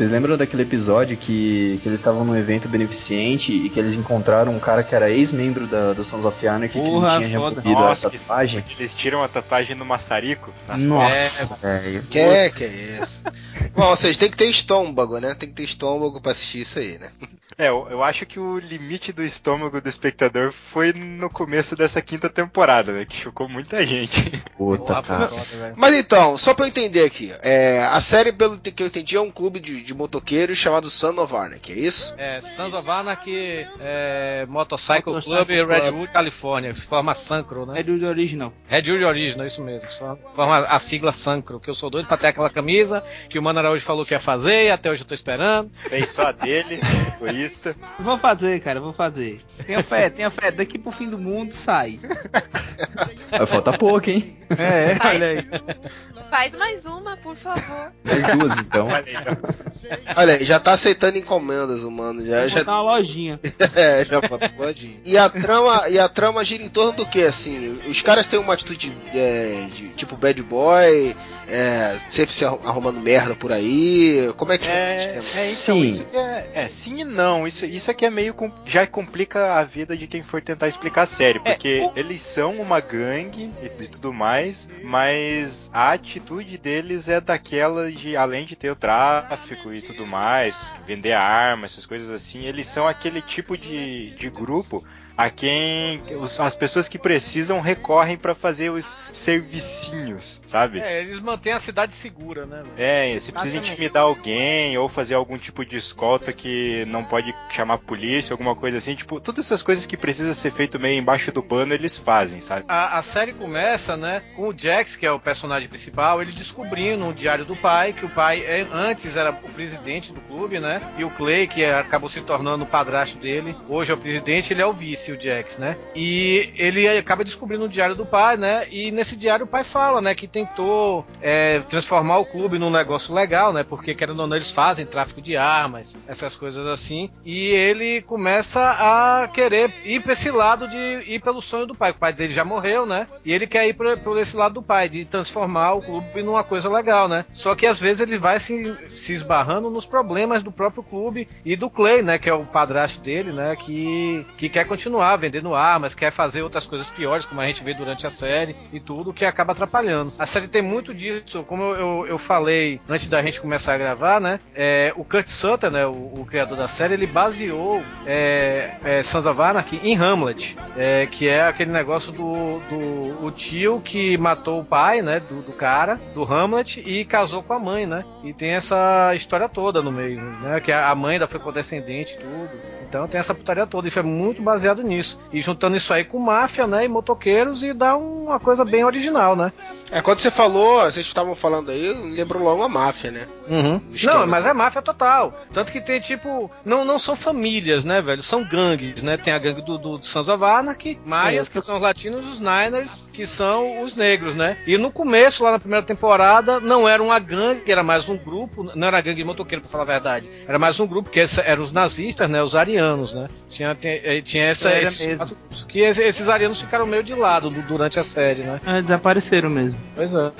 S4: Vocês lembram daquele episódio que, que eles estavam num evento beneficente e que eles encontraram um cara que era ex-membro da, do Sons of Anarchy que não tinha removido
S2: Nossa,
S4: a
S2: que-
S4: tatuagem?
S2: Eles tiram a tatuagem no maçarico. nas
S4: Nossa, velho.
S1: Que é, que é isso? Bom, ou seja, tem que ter estômago, né? Tem que ter estômago pra assistir isso aí, né?
S2: É, eu, eu acho que o limite do estômago do espectador foi no começo dessa quinta temporada, né? Que chocou muita gente.
S4: Puta, cara.
S1: Mas então, só pra eu entender aqui, é, a série, pelo que eu entendi, é um clube de, de motoqueiros chamado Son of Anarchy, é isso?
S3: É, Sons of Anarchy, é, Motorcycle
S5: Motorcycle
S3: Club
S5: Club.
S3: Redwood, Califórnia. Forma Sancro, né?
S5: Do original.
S3: Redwood Original, isso mesmo. Só Forma a sigla Sancro, que eu sou doido pra ter aquela camisa que o Mano Araújo falou que ia fazer e até hoje eu tô esperando.
S2: Fez só a dele, egoísta.
S5: Vou fazer, cara, vou fazer. Tenha fé, tenha fé. Daqui pro fim do mundo sai.
S4: Vai faltar pouco, hein?
S5: É, olha aí.
S8: Faz mais uma, por favor.
S4: Mais duas, então.
S2: Olha
S1: já tá aceitando encomendas, mano. Já, já,
S5: uma lojinha.
S1: é, já pode. E a trama, e a trama gira em torno do que, assim? Os caras têm uma atitude é, de tipo bad boy, é, sempre se arru- arrumando merda por aí. Como é que
S2: É,
S1: é,
S2: é, então,
S4: Sim.
S2: isso que é, é, sim e não. Isso, isso aqui é meio. já complica a vida de quem for tentar explicar a série. Porque
S5: o-
S2: eles são uma gangue e, e tudo mais, mas a atitude deles é daquela de, além de ter o tráfico e tudo mais, vender arma, essas coisas assim, eles são aquele tipo de, de grupo a quem os- as pessoas que precisam recorrem pra fazer os servicinhos, sabe?
S3: É, eles mantêm a cidade segura, né?
S2: É, se precisa intimidar alguém ou fazer algum tipo de escolta que não pode chamar a polícia, alguma coisa assim, tipo, todas essas coisas que precisa ser feito meio embaixo do pano, eles fazem, sabe?
S3: A, a série começa, né, com o Jax, que é o personagem principal, ele descobrindo no diário do pai que o pai é- antes era o presidente do clube, né? E o Clay, que é- acabou se tornando o padrasto dele, hoje é o presidente, ele é o vice. Conhecia o Jax, né? E ele acaba descobrindo o diário do pai, né? E nesse diário o pai fala, né, que tentou é, transformar o clube num negócio legal, né? Porque querendo ou não eles fazem tráfico de armas, essas coisas assim. E ele começa a querer ir para esse lado de ir pelo sonho do pai. O pai dele já morreu, né? E ele quer ir por, por esse lado do pai, de transformar o clube numa coisa legal, né? Só que às vezes ele vai se, se esbarrando nos problemas do próprio clube e do Clay, né? Que é o padrasto dele, né? Que, que quer continuar vendendo armas, quer fazer outras coisas piores, como a gente vê durante a série e tudo, que acaba atrapalhando. A série tem muito disso, como eu, eu, eu falei antes da gente começar a gravar, né? É, o Kurt Sutter, né? O, o, criador da série, ele baseou é, é, Sons of Anarchy em Hamlet, é, que é aquele negócio do, do o tio que matou o pai, né? Do, do cara, do Hamlet, e casou com a mãe, né? E tem essa história toda no meio, né? Que a mãe ainda foi condescendente tudo. Então tem essa putaria toda e foi muito baseado nisso. E juntando isso aí com máfia, né, e motoqueiros e dá uma coisa bem original, né?
S1: É, quando você falou, vocês estavam falando aí, lembrou logo a máfia, né?
S3: Uhum. Não, mas é máfia total. Tanto que tem tipo, não, não são famílias, né, velho? São gangues, né? Tem a gangue do, do, do Sons of Anarchy, Maias, é, que são os latinos, os Niners, que são os negros, né? E no começo, lá na primeira temporada, não era uma gangue, era mais um grupo, não era gangue de motoqueiro, pra falar a verdade. Era mais um grupo, que eram os nazistas, né? Os arianos arianos, né? Tinha, tinha, eh, tinha essa. Esses, que esses arianos ficaram meio de lado durante a série, né?
S5: É, desapareceram mesmo.
S3: Pois é.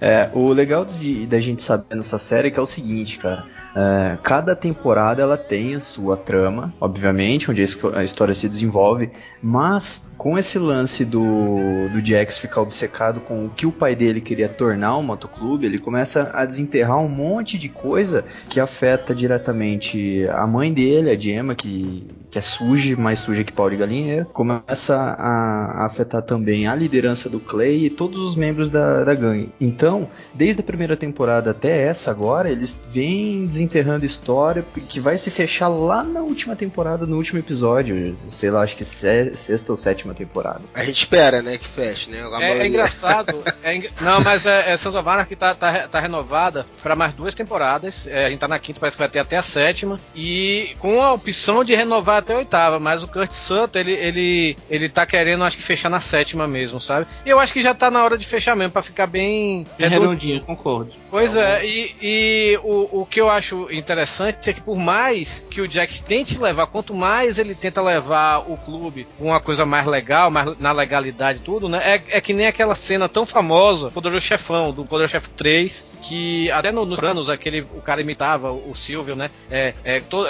S4: É, o legal de, da gente saber nessa série é que é o seguinte, cara. É, cada temporada ela tem a sua trama, obviamente, onde a história se desenvolve, mas com esse lance do, do Jax ficar obcecado com o que o pai dele queria tornar um motoclube, ele começa a desenterrar um monte de coisa que afeta diretamente a mãe dele, a Gemma, que, que é suja, mais suja que pau de galinheiro, começa a, a afetar também a liderança do Clay e todos os membros da, da gangue. Então, desde a primeira temporada até essa agora, eles vêm desenterrando história que vai se fechar lá na última temporada, no último episódio, sei lá, acho que sexta ou sétima temporada.
S1: A gente espera, né, que feche, né?
S3: É, é, engraçado. é Não, mas é, é Sons of Anarchy tá, tá, tá renovada para mais duas temporadas. É, a gente tá na quinta, parece que vai ter até a sétima. E com a opção de renovar até a oitava. Mas o Kurt Sutter, ele, ele, ele tá querendo, acho que, fechar na sétima mesmo, sabe? E eu acho que já tá na hora de fechar mesmo, para ficar bem.
S5: redondinho, concordo.
S3: Pois é, e, e o, o que eu acho interessante é que por mais que o Jax tente levar, quanto mais ele tenta levar o clube com uma coisa mais legal, mais na legalidade e tudo, né? É, é que nem aquela cena tão famosa, Poderoso Chefão, do Poderoso Chefão 3, que até no, nos anos aquele, o cara imitava o Silvio, né? É, é, to,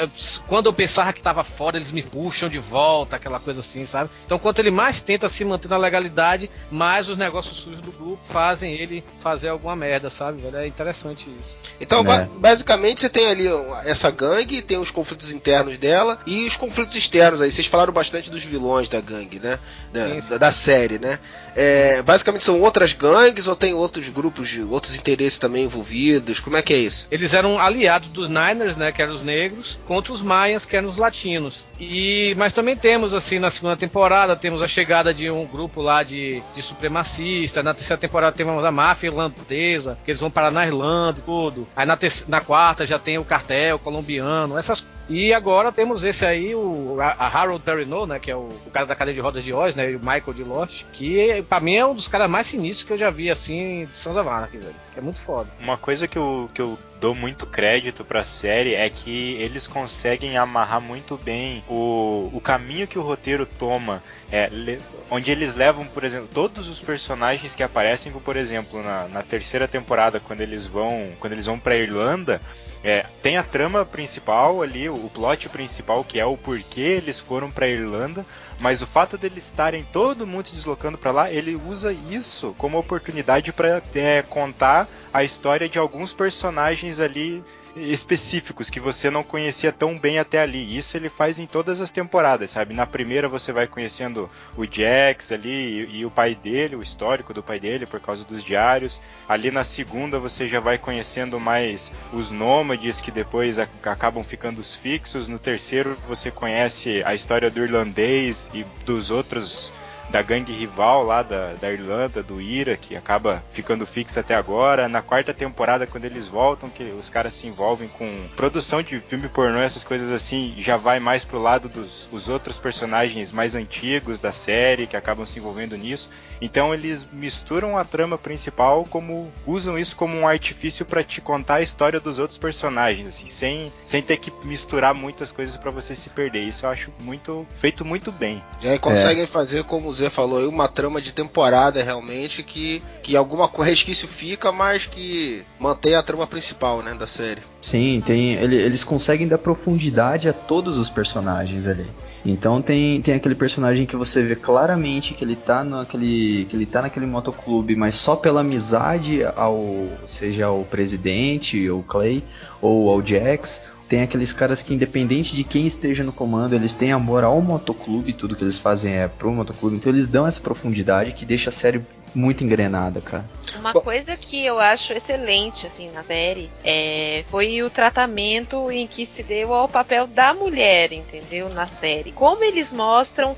S3: quando eu pensava que tava fora, eles me puxam de volta, aquela coisa assim, sabe? Então quanto ele mais tenta se manter na legalidade, mais os negócios sujos do grupo fazem ele fazer alguma merda, sabe? Velho? É interessante isso.
S1: Então, ba basicamente, você tem ali essa gangue, tem os conflitos internos dela e os conflitos externos aí. Vocês falaram bastante dos vilões da gangue, né? Da, da, da série, né? É, basicamente são outras gangues ou tem outros grupos, de, outros interesses também envolvidos? Como é que é isso?
S3: Eles eram aliados dos Niners, né? Que eram os negros, contra os Maias, que eram os latinos. E, mas também temos, assim, na segunda temporada, temos a chegada de um grupo lá de, de supremacistas. Na terceira temporada temos a máfia irlandesa, que eles vão parar na Irlanda e tudo. Aí na, na quarta já tem o cartel colombiano, essas e agora temos esse aí, o a Harold Perrineau, né, que é o, o, cara da cadeia de rodas de Oz, né, e o Michael de Lost, que pra mim é um dos caras mais sinistros que eu já vi, assim, de Sons of Anarchy, velho, que é muito foda.
S2: Uma coisa que eu, que eu dou muito crédito pra série é que eles conseguem amarrar muito bem o, o caminho que o roteiro toma, é, le, onde eles levam, por exemplo, todos os personagens que aparecem, por exemplo, na, na terceira temporada, quando eles vão, quando eles vão pra Irlanda, é, tem a trama principal ali, o plot principal, que é o porquê eles foram para Irlanda, mas o fato deles estarem todo mundo se deslocando para lá, ele usa isso como oportunidade para é, contar a história de alguns personagens ali específicos que você não conhecia tão bem até ali. Isso ele faz em todas as temporadas, sabe? Na primeira você vai conhecendo o Jax ali e, e, o pai dele, o histórico do pai dele por causa dos diários. Ali na segunda você já vai conhecendo mais os nômades que depois acabam ficando os fixos. No terceiro você conhece a história do irlandês e dos outros da gangue rival lá da, da Irlanda, do Ira, que acaba ficando fixo até agora. Na quarta temporada, quando eles voltam, que os caras se envolvem com produção de filme pornô, essas coisas assim, já vai mais pro lado dos os outros personagens mais antigos da série, que acabam se envolvendo nisso. Então eles misturam a trama principal como usam isso como um artifício para te contar a história dos outros personagens, assim, sem, sem ter que misturar muitas coisas para você se perder. Isso eu acho muito feito muito bem.
S1: E aí conseguem fazer, como o Zé falou, aí, uma trama de temporada realmente que, que alguma coisa resquício fica, mas que mantém a trama principal, né, da série.
S4: Sim, tem, ele- eles conseguem dar profundidade a todos os personagens ali. Então tem, tem aquele personagem que você vê claramente que ele tá naquele que ele tá naquele motoclube, mas só pela amizade ao seja ao presidente, ou Clay, ou ao Jax. Tem aqueles caras que independente de quem esteja no comando, eles têm amor ao motoclube, tudo que eles fazem é pro motoclube. Então eles dão essa profundidade que deixa a série muito engrenada, cara.
S8: Uma
S1: Bom.
S8: coisa que eu acho excelente assim na série é, foi o tratamento em que se deu ao papel da mulher, entendeu? Na série. Como eles mostram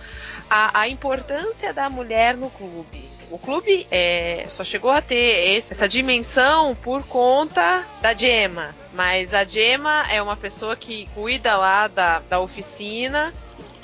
S8: a, a importância da mulher no clube. O clube é, só chegou a ter esse- essa dimensão por conta da Gemma. Mas a Gemma é uma pessoa que cuida lá da, da oficina.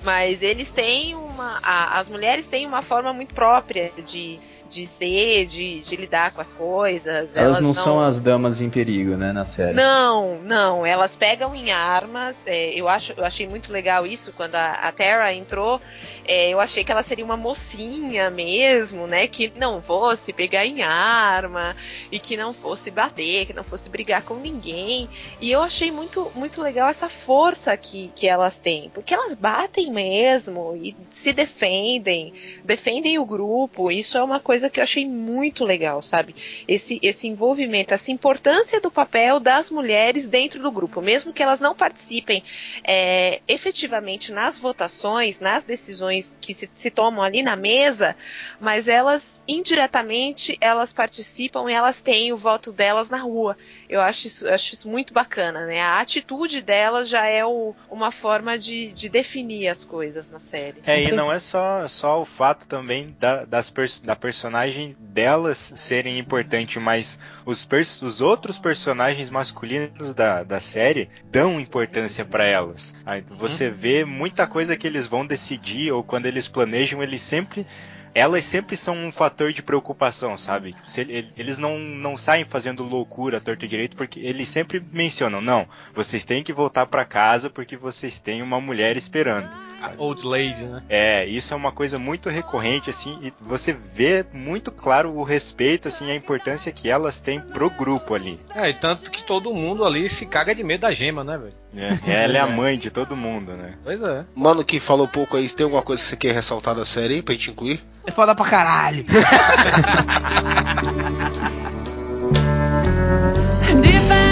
S8: Mas eles têm uma. a- as mulheres têm uma forma muito própria de, de ser, de, de lidar com as coisas.
S4: Elas, não, são as damas em perigo, né, na série.
S8: Não, não. Elas pegam em armas. é, eu, acho, eu achei muito legal isso quando a, a Terra entrou. é, eu achei que ela seria uma mocinha mesmo, né? Que não fosse pegar em arma e que não fosse bater, que não fosse brigar com ninguém. E eu achei muito, muito legal essa força que, que elas têm, porque elas batem mesmo e se defendem, defendem o grupo. Isso é uma coisa que eu achei muito legal, sabe? esse, esse envolvimento, essa importância do papel das mulheres dentro do grupo, mesmo que elas não participem é, efetivamente nas votações, nas decisões que se, se tomam ali na mesa, mas elas indiretamente elas participam e elas têm o voto delas na rua. Eu acho isso, eu acho isso muito bacana, né? A atitude delas já é o- uma forma de, de definir as coisas na série.
S2: É, e não é só, só o fato também da, das pers da personagem delas serem importantes, mas os, os outros personagens masculinos da, da série dão importância pra elas. Aí você vê muita coisa que eles vão decidir ou quando eles planejam, eles sempre elas sempre são um fator de preocupação, sabe? Se ele- eles não, não saem fazendo loucura à torta e direito, porque eles sempre mencionam, não, vocês têm que voltar pra casa porque vocês têm uma mulher esperando.
S3: A Old Lady, né?
S2: É, isso é uma coisa muito recorrente, assim, e você vê muito claro o respeito, assim, a importância que elas têm pro grupo ali.
S3: É, e tanto que todo mundo ali se caga de medo da gema, né, velho?
S2: É, ela é a mãe de todo mundo, né?
S3: Pois é.
S1: Mano que falou pouco aí, tem alguma coisa que você quer ressaltar da série aí pra gente incluir?
S5: É foda pra caralho.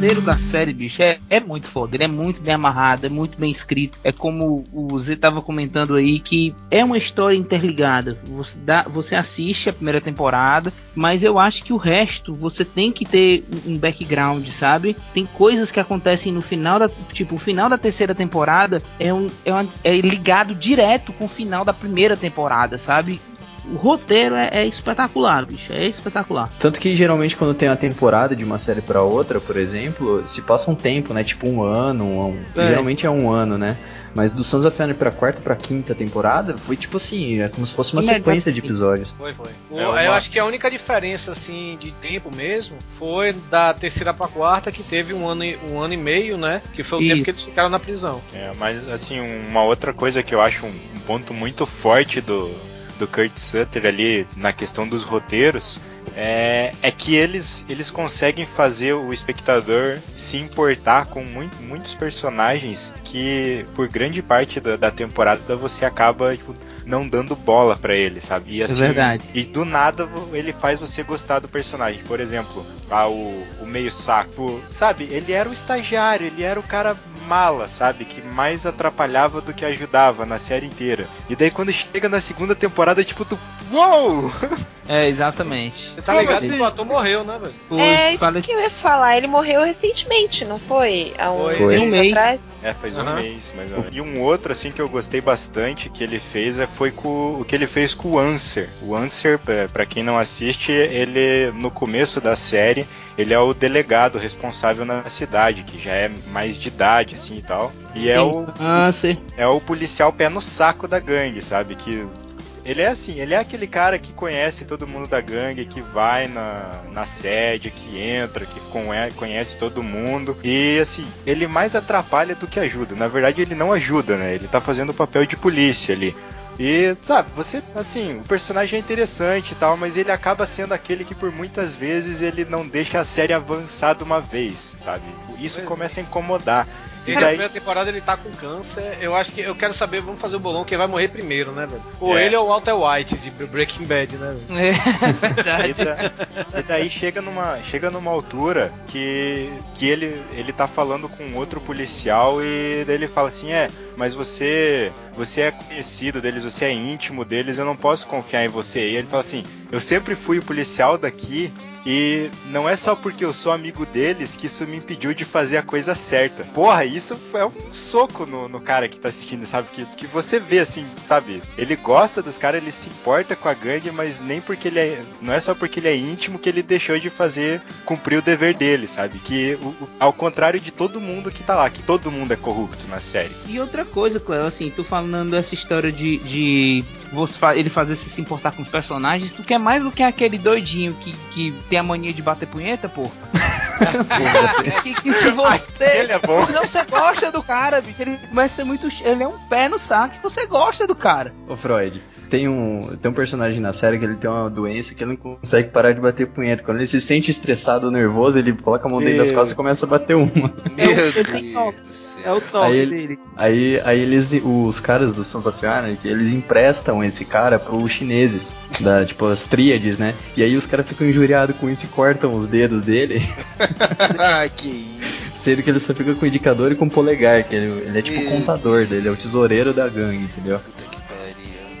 S5: roteiro da série, bicho, é, é muito foda. Ele é muito bem amarrado, é muito bem escrito. É como o Z tava comentando aí, que é uma história interligada. Você, dá, você assiste a primeira temporada, mas eu acho que o resto você tem que ter um background, sabe? Tem coisas que acontecem no final da. Tipo, o final da terceira temporada é, um, é, uma- é ligado direto com o final da primeira temporada, sabe? O roteiro é, é espetacular, bicho. É espetacular.
S4: Tanto que geralmente quando tem uma temporada de uma série pra outra, por exemplo, se passa um tempo, né? Tipo um ano, um,
S5: É.
S4: geralmente é um ano, né? Mas do Sons of Anarchy pra quarta pra quinta temporada foi tipo assim, é como se fosse uma
S5: Imediatamente.
S4: sequência de episódios.
S3: Foi, foi. O-
S2: É uma-
S3: Eu acho que a única diferença, assim, de tempo mesmo, foi da terceira pra quarta, que teve um ano, e- um ano e meio, né? Que foi o
S5: Isso.
S3: tempo que eles ficaram na prisão.
S2: É, mas assim, uma outra coisa que eu acho um, um ponto muito forte do, do Kurt Sutter ali na questão dos roteiros é, é que eles, eles conseguem fazer o espectador se importar com muito- muitos personagens que por grande parte da, da temporada você acaba tipo, não dando bola pra ele, sabe? E assim,
S5: verdade.
S2: E do nada ele faz você gostar do personagem. Por exemplo, ah, o, o meio saco, sabe? Ele era o estagiário, ele era o cara mala, sabe? Que mais atrapalhava do que ajudava na série inteira. E daí quando chega na segunda temporada, tipo, tu. Uou!
S5: É, exatamente.
S3: Você tá
S2: Como
S3: ligado
S2: assim?
S3: que o ator morreu, né, velho?
S8: É isso
S5: fala-
S8: que eu ia falar. Ele morreu recentemente, não foi? Há um
S3: Foi.
S8: mês
S5: Um mês.
S8: atrás.
S2: É, faz um
S3: Aham.
S2: mês, mais ou menos. E um outro, assim, que eu gostei bastante que ele fez é, foi com o que ele fez com o Answer. O Answer, pra- pra quem não assiste, ele, no começo da série, ele é o delegado responsável na cidade, que já é mais de idade, assim e tal. E é o,
S5: Câncer.
S2: é o policial pé no saco da gangue, sabe? Que ele é assim, ele é aquele cara que conhece todo mundo da gangue, que vai na, na sede, que entra, que conhe- conhece todo mundo. E assim, ele mais atrapalha do que ajuda. Na verdade, ele não ajuda, né? Ele tá fazendo o papel de polícia ali. E, sabe, você, assim, o personagem é interessante e tal, mas ele acaba sendo aquele que por muitas vezes ele não deixa a série avançar de uma vez, sabe? Isso
S3: é.
S2: começa a incomodar. E
S3: E na
S2: daí,
S3: primeira temporada ele tá com câncer. Eu acho que eu quero saber, vamos fazer o bolão quem vai morrer primeiro, né, velho? Ou
S2: É.
S3: ele ou o Walter White de Breaking Bad, né, velho?
S5: É
S2: E,
S5: verdade.
S2: da- e daí chega numa, chega numa altura que, que ele, ele tá falando com outro policial e daí ele fala assim, é, mas você você é conhecido deles, você é íntimo deles, eu não posso confiar em você. E ele fala assim, eu sempre fui o policial daqui e não é só porque eu sou amigo deles que isso me impediu de fazer a coisa certa. Porra, isso é um soco no, no cara que tá assistindo, sabe? Que, que você vê assim, sabe? Ele gosta dos caras, ele se importa com a gangue, mas nem porque ele é. Não é só porque ele é íntimo que ele deixou de fazer, cumprir o dever dele, sabe? Que o- ao contrário de todo mundo que tá lá, que todo mundo é corrupto na série.
S5: E outra coisa, Cleo, assim, tu falando dessa história de, de você ele fazer se importar com os personagens, tu quer mais do que aquele doidinho que, que tem a mania de bater punheta, pô? que, que você.
S2: Ele é bom.
S5: Não, você gosta do cara, bicho. Ele vai ser muito. Ele é um pé no saco você gosta do cara.
S4: Ô Freud, tem um, tem um personagem na série que ele tem uma doença que ele não consegue parar de bater punheta. Quando ele se sente estressado ou nervoso, ele coloca a mão dentro das costas e começa a bater uma.
S1: Meu Deus.
S5: É o toque
S4: Aí ele-
S5: dele.
S4: Aí, aí eles, os caras do Sons of Anarchy, eles emprestam esse cara pros chineses, da, tipo, as tríades, né? E aí os caras ficam injuriados com isso e cortam os dedos dele,
S1: que isso.
S4: sendo que ele só fica com o indicador e com o polegar, que ele, ele é tipo o contador dele, é o tesoureiro da gangue, entendeu?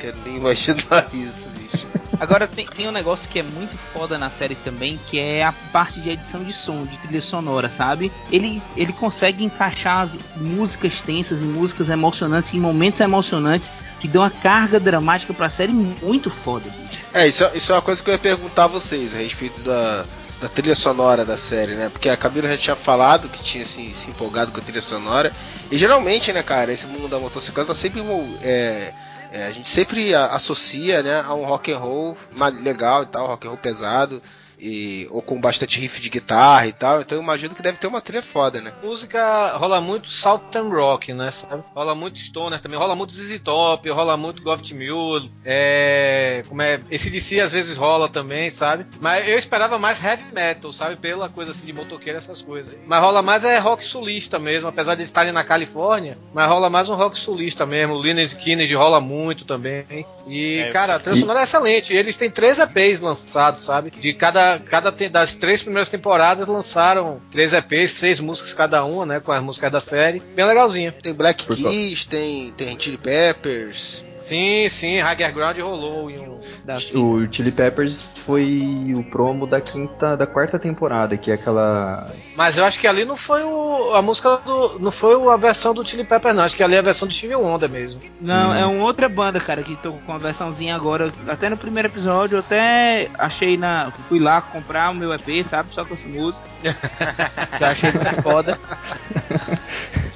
S1: Quero nem imaginar isso, bicho.
S5: Agora tem, tem um negócio que é muito foda na série também, que é a parte de edição de som, de trilha sonora, sabe? Ele, ele consegue encaixar as músicas tensas e músicas emocionantes em momentos emocionantes que dão uma carga dramática pra série muito foda, bicho.
S1: É, isso, isso é uma coisa que eu ia perguntar a vocês a respeito da, da trilha sonora da série, né? Porque a Camila já tinha falado que tinha se, se empolgado com a trilha sonora. E geralmente, né, cara, esse mundo da motocicleta sempre. É, é, a gente sempre associa né, a um rock and roll legal e tal, rock and roll pesado. E, ou com bastante riff de guitarra e tal, então eu imagino que deve ter uma trilha foda, né?
S3: Música rola muito Southern Rock, né? Sabe? Rola muito Stoner também, rola muito ZZ Top, rola muito Goft Mule, é. Como é. Esse DC às vezes rola também, sabe? Mas eu esperava mais heavy metal, sabe? Pela coisa assim de motoqueiro, essas coisas. Mas rola mais é rock sulista mesmo, apesar de estarem na Califórnia, mas rola mais um rock sulista mesmo. O Lynyrd Skynyrd rola muito também. E,
S2: É,
S3: cara, a trilha sonora é excelente. Eles têm três EPs lançados, sabe? De cada, cada das três primeiras temporadas lançaram três EPs, seis músicas cada uma, né? Com as músicas da série. Bem legalzinho.
S1: Tem Black
S4: Por
S1: Keys, tem, tem Chili Peppers.
S3: Sim, sim, Higher Ground rolou em um.
S5: Da
S4: O Chili Peppers foi o promo da quinta, da quarta temporada, que é aquela
S3: Mas eu acho que ali não foi o, a música do. Não foi a versão do Chili Pepper, não. Acho que ali é a versão do Stevie Wonder mesmo.
S5: Não,
S4: Hum.
S5: é uma outra banda, cara, que tô com a versãozinha agora. Até no primeiro episódio, eu até achei na. Fui lá comprar o meu EP, sabe? Só com essa música. que eu achei muito foda.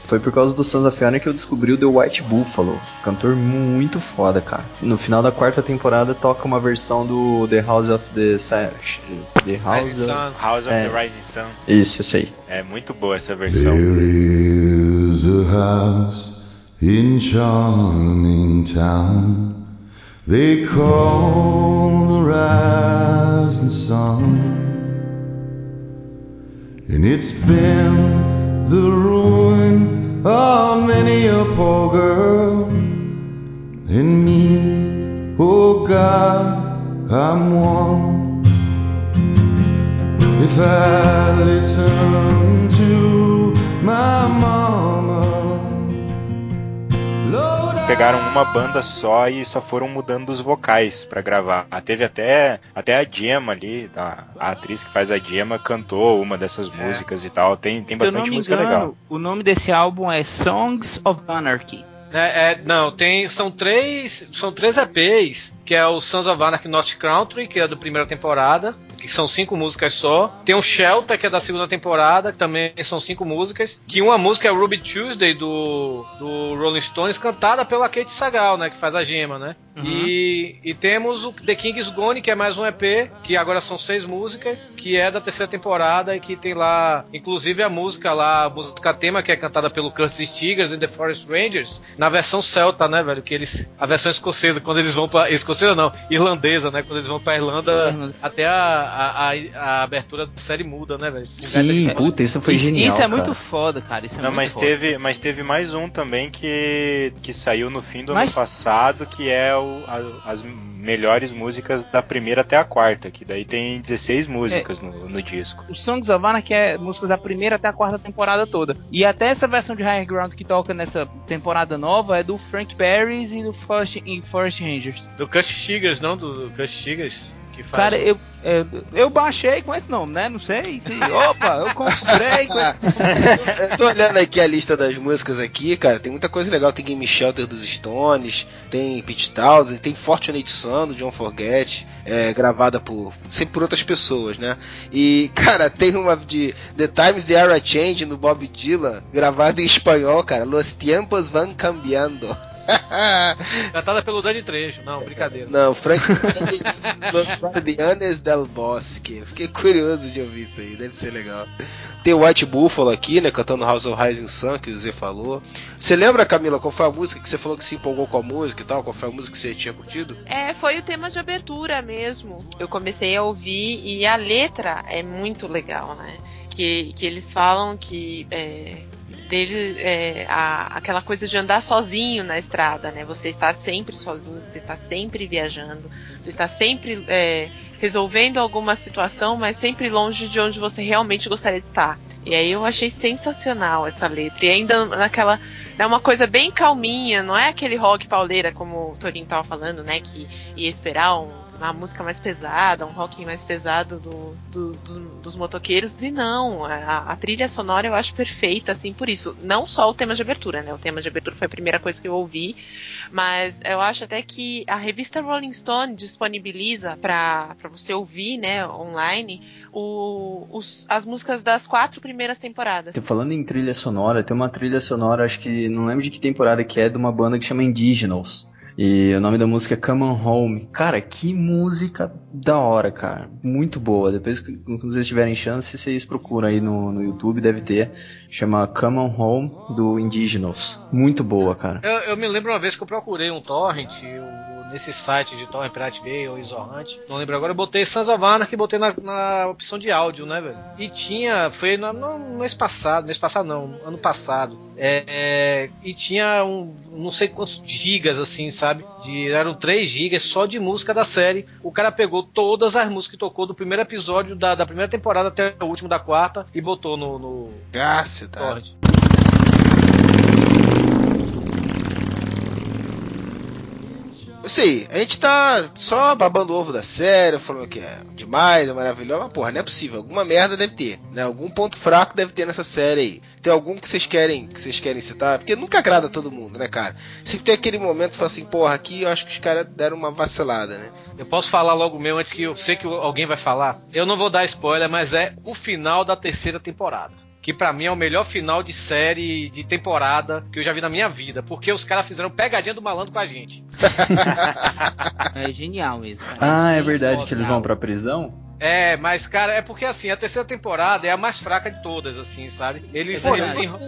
S4: Foi por causa do Sons of Anarchy que eu descobri o The White Buffalo. Cantor muito foda, cara. No final da quarta temporada toca uma versão do The House of the Sa- The House
S3: Rising
S4: of...
S3: Sun.
S2: House of
S4: É.
S2: the Rising Sun.
S4: Isso, isso aí.
S2: É muito boa essa versão.
S9: There is a house in charming town. They call the rising sun. And it's been the ruin of many a poor girl and me Oh God, I'm one. If I listen to my mama,
S2: Pegaram uma banda só e só foram mudando os vocais pra gravar. Ah, Teve até, até a Gemma ali, a, a atriz que faz a Gemma, cantou uma dessas músicas e tal. Tem, tem bastante
S5: me
S2: música
S5: engano,
S2: legal.
S5: o nome desse álbum é Songs of Anarchy.
S3: É, é, não, tem. São três. São três EPs, que é o Sons of Anarchy North Country, que é da primeira temporada. Que são cinco músicas só. Tem o Shelter, que é da segunda temporada, que também são cinco músicas. Que uma música é Ruby Tuesday do, do Rolling Stones, cantada pela Kate Sagal, né? Que faz a gema, né?
S5: Uhum.
S3: E, e temos o The King's Gone, que é mais um EP, que agora são seis músicas, que é da terceira temporada e que tem lá, inclusive a música lá, a música tema, que é cantada pelo Curtis Stigers e The Forest Rangers, na versão celta, né, velho? Que eles. A versão escocesa, quando eles vão pra. Escocesa não, irlandesa, né? Quando eles vão pra Irlanda,
S5: Irlanda.
S3: até a, a, a- abertura da série muda, né, velho?
S4: Sim, puta, isso foi genial.
S5: Isso é
S4: cara.
S5: muito foda, cara. Isso é
S2: Não,
S5: muito
S2: mas
S5: foda.
S2: teve, mas teve mais um também que, que saiu no fim do
S5: Mas-
S2: ano passado, que é o, a- as melhores músicas da primeira até a quarta, que daí tem 16 músicas
S5: É.
S2: no, no disco.
S5: O Songs of Anarchy é músicas da primeira até a quarta temporada toda. E até essa versão de Higher Ground que toca nessa temporada nova é do Frank Perry e do Forest, e Forest Rangers.
S3: Do Cut Stiggers, não? Do, do Cut Stiggers. Que faz
S5: Cara, eu, eu, eu baixei com esse nome, né? Não sei. se- Opa, eu comprei com esse
S1: Eu tô olhando aqui a lista das músicas aqui, cara. Tem muita coisa legal. Tem Game Shelter dos Stones, tem Pete Townsend, tem Fortunate Son do John Forget, é, gravada por sempre por outras pessoas, né? E cara, tem uma de The Times the Era Change no Bob Dylan, gravada em espanhol, cara. Los tiempos van cambiando.
S3: Cantada pelo Dani Trejo. Não, brincadeira.
S1: Não, Frank Los Guardianes del Bosque. Fiquei curioso de ouvir isso aí, deve ser legal. Tem o White Buffalo aqui, né, cantando House of Rising Sun, que o Zé falou. Você lembra, Camila, qual foi a música que você falou que se empolgou com a música e tal? Qual foi a música que você tinha curtido?
S8: É, foi o tema de abertura mesmo. Eu comecei a ouvir e a letra é muito legal, né? Que, que eles falam que é, dele é, a- aquela coisa de andar sozinho na estrada, né? Você estar sempre sozinho, você está sempre viajando, você está sempre é, resolvendo alguma situação, mas sempre longe de onde você realmente gostaria de estar. E aí eu achei sensacional essa letra. E ainda naquela é uma coisa bem calminha, não é aquele rock pauleira como o Torinho tava falando, né? Que ia esperar um- uma música mais pesada, um rock mais pesado do- do- do- dos motoqueiros. E não, a, a trilha sonora eu acho perfeita, assim, por isso. Não só o tema de abertura, né? O tema de abertura foi a primeira coisa que eu ouvi, mas eu acho até que a revista Rolling Stone disponibiliza para você ouvir, né, online, o- os- as músicas das quatro primeiras temporadas.
S4: Falando em trilha sonora, tem uma trilha sonora, acho que não lembro de que temporada que é, de uma banda que chama Indigenous. E o nome da música é Come On Home. Cara, que música da hora, cara. Muito boa. Depois, quando vocês tiverem chance, vocês procuram aí no, no YouTube, deve ter. Chama Come On Home do Indigenous. Muito boa, cara.
S3: Eu, eu me lembro uma vez que eu procurei um torrent o- nesse site de torrent Pirate Bay ou Isorrant. Não lembro agora. Eu botei Sons of Anarchy e botei na, na opção de áudio, né, velho? E tinha. Foi no, no mês passado. Mês passado não, ano passado. É, é, e tinha um. Não sei quantos gigas, assim, sabe? De, eram 3 gigas só de música da série. O cara pegou todas as músicas que tocou do primeiro episódio da, da primeira temporada até o último da quarta e botou no, no
S1: Ah, sei, a gente tá só babando o ovo da série, falando que é demais, é maravilhoso, mas porra, não é possível. Alguma merda deve ter, né? Algum ponto fraco deve ter nessa série aí. Tem algum que vocês querem que vocês querem citar? Porque nunca agrada todo mundo, né, cara? Sempre tem aquele momento que fala assim, porra, aqui eu acho que os caras deram uma vacilada, né?
S3: Eu posso falar logo meu antes que eu sei que alguém vai falar. Eu não vou dar spoiler, mas é o final da terceira temporada. Que pra mim é o melhor final de série de temporada que eu já vi na minha vida. Porque os caras fizeram pegadinha do malandro com a gente.
S5: É genial mesmo. cara.
S4: Ah, é
S3: Sim,
S4: verdade
S3: foda.
S4: que eles vão pra prisão?
S3: É, mas, cara, é porque assim, a terceira temporada é a mais fraca de todas, assim, sabe? Eles,
S5: É
S3: eles, enro-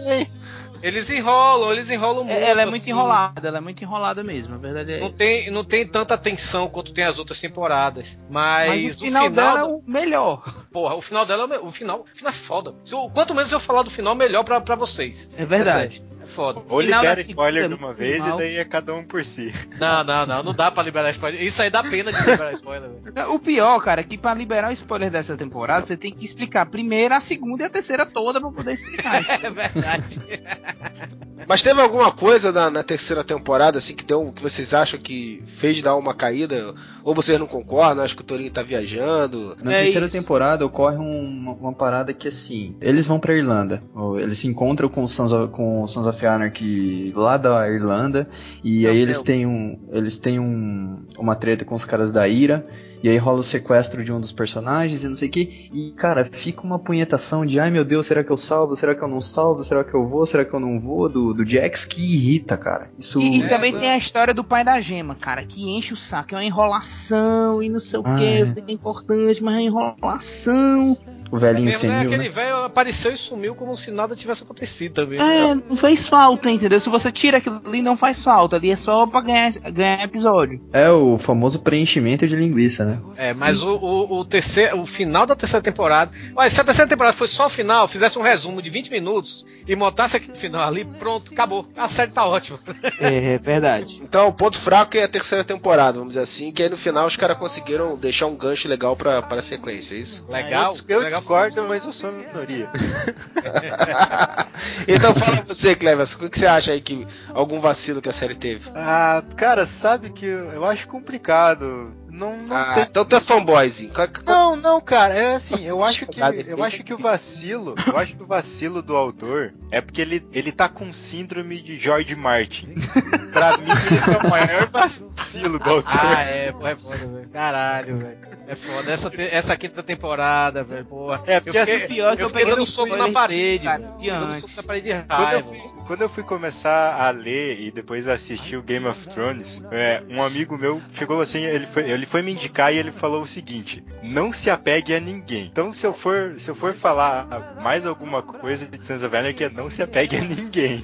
S3: eles enrolam, eles enrolam muito.
S5: É, ela é muito
S3: assim.
S5: enrolada, ela é muito enrolada mesmo. A verdade é.
S3: Não tem, não tem tanta tensão quanto tem as outras temporadas. Mas,
S5: Mas o final, dela é o melhor.
S3: Porra, o final dela é o o final, o final é foda. Se Quanto menos eu falar do final, melhor pra, pra vocês.
S5: É verdade.
S3: É. foda.
S2: Ou libera
S5: da
S2: spoiler de
S5: segunda,
S2: uma vez
S5: final.
S2: e daí é cada um por si.
S3: Não, não, não, não dá pra liberar spoiler. Isso aí dá pena de liberar spoiler, velho.
S5: O pior, cara, é que pra liberar o spoiler dessa temporada, você tem que explicar a primeira, a segunda e a terceira toda pra poder explicar.
S3: É verdade.
S1: Mas teve alguma coisa na, na terceira temporada, assim, que deu que vocês acham que fez dar uma caída? Ou vocês não concordam? Acho que o Torinho tá viajando.
S4: Na
S5: É
S4: terceira
S5: isso.
S4: temporada ocorre um- uma, uma parada que assim, eles vão pra Irlanda, ou eles se encontram com os Sons of, com os Sons of Anarchy lá da Irlanda e
S5: Não,
S4: aí eles
S5: meu.
S4: têm um, eles têm um, uma treta com os caras da Ira e aí rola o sequestro de um dos personagens e não sei o que e cara fica uma punhetação de ai meu Deus será que eu salvo, será que eu não salvo, será que eu vou, será que eu não vou do, do Jax que irrita cara. Isso
S5: E, e também
S3: é.
S5: tem a história do pai da gema, cara, que enche o saco, é uma enrolação e não sei o
S4: Ah,
S5: que,
S4: é.
S5: eu sei que é importante, mas é enrolação.
S4: O velhinho
S3: Mesmo, né?
S4: senil,
S3: Aquele
S4: né?
S3: velho apareceu e sumiu como se nada tivesse acontecido também.
S5: É, não faz falta, entendeu? Se você tira aquilo ali, não faz falta, ali é só pra ganhar, ganhar episódio.
S4: É o famoso preenchimento de linguiça, né?
S3: É, mas o, o, o terceiro, o final da terceira temporada. Olha, se a terceira temporada fosse só o final, fizesse um resumo de 20 minutos e montasse aquele final ali, pronto, acabou. A série tá ótima.
S5: É, é verdade.
S1: Então, o ponto fraco é a terceira temporada, vamos dizer assim, que aí no final os caras conseguiram deixar um gancho legal pra, pra sequência, é isso?
S3: Legal.
S2: eu, eu
S3: legal.
S2: Discordo, mas eu sou a minoria.
S1: então fala você, Cleverson, o que você acha aí que algum vacilo que a série teve?
S2: Ah, cara, sabe que eu acho complicado. Não, não
S1: Ah,
S2: tem.
S1: então tu é fanboyzinho. Qual-
S2: Não, não, cara, é assim, eu acho que eu acho que o vacilo, eu acho que o vacilo do autor é porque ele, ele tá com síndrome de George Martin. pra mim, esse é o maior vacilo do autor.
S3: Ah, é, pô, é foda, velho. Caralho, velho. É foda. Essa, essa quinta temporada, velho, porra.
S2: É,
S3: Eu
S2: porque
S3: fiquei,
S2: assim,
S5: pior que
S3: eu
S5: eu peguei
S3: dando
S5: no
S3: soco na parede,
S5: cara,
S3: Dando
S5: antes.
S3: soco na parede de
S2: Quando eu,
S3: raiva.
S2: fui, quando eu fui começar a ler e depois assistir o Game of Thrones, é, um amigo meu chegou assim, ele foi, ele foi me indicar e ele falou o seguinte: não se apegue a ninguém. Então, se eu for, se eu for falar mais alguma coisa de Sons of Anarchy, é não se apegue a ninguém.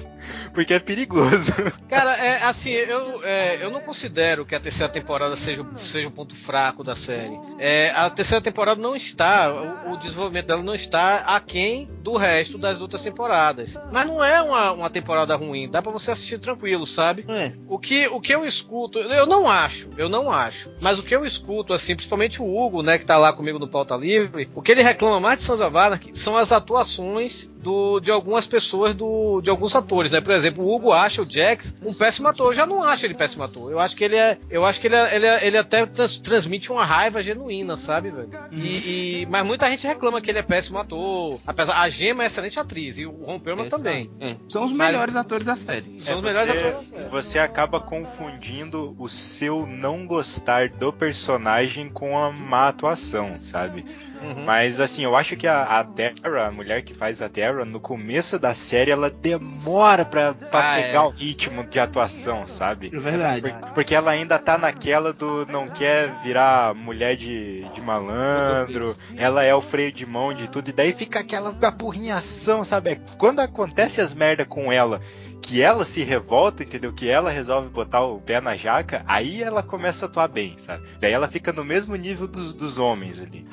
S2: Porque é perigoso.
S3: Cara, é assim, eu, é, eu não considero que a terceira temporada seja, seja o ponto fraco da série. É, a terceira temporada não está, o, o desenvolvimento dela não está aquém do resto das outras temporadas. Mas não é uma, uma temporada ruim, dá pra você assistir tranquilo, sabe?
S5: É.
S3: O que, o que eu escuto, eu não acho, eu não acho. Mas o que eu escuto, assim, principalmente o Hugo, né, que tá lá comigo no Pauta Livre, o que ele reclama mais de Sons of Anarchy são as atuações do, de algumas pessoas, do, de alguns atores, né? Por exemplo, o Hugo acha o Jax um péssimo ator. Eu já não acho ele péssimo ator. Eu acho que ele é. Eu acho que ele, é, ele, é- ele até trans- transmite uma raiva genuína, sabe, velho? E, e- mas muita gente reclama que ele é péssimo ator. Apesar, a Gema é excelente atriz e o Ron Perlman também.
S5: É, são os
S3: Mas-
S5: melhores atores da série.
S3: São
S2: É,
S3: os melhores
S2: você,
S3: atores da série.
S2: você acaba confundindo o seu não gostar do personagem com a má atuação, sabe?
S3: Uhum.
S2: Mas assim, eu acho que a, a Terra, a mulher que faz a Terra, no começo da série, ela demora pra, pra
S3: Ah,
S2: pegar
S3: é.
S2: o ritmo de atuação, sabe?
S5: É verdade.
S2: Por- Porque ela ainda tá naquela do não quer virar mulher de, de malandro, ela é o freio de mão de tudo, e daí fica aquela apurrinhação, sabe? É Quando acontece as merda com ela, que ela se revolta, entendeu? Que ela resolve botar o pé na jaca, aí ela começa a atuar bem, sabe? Daí ela fica no mesmo nível dos, dos homens ali.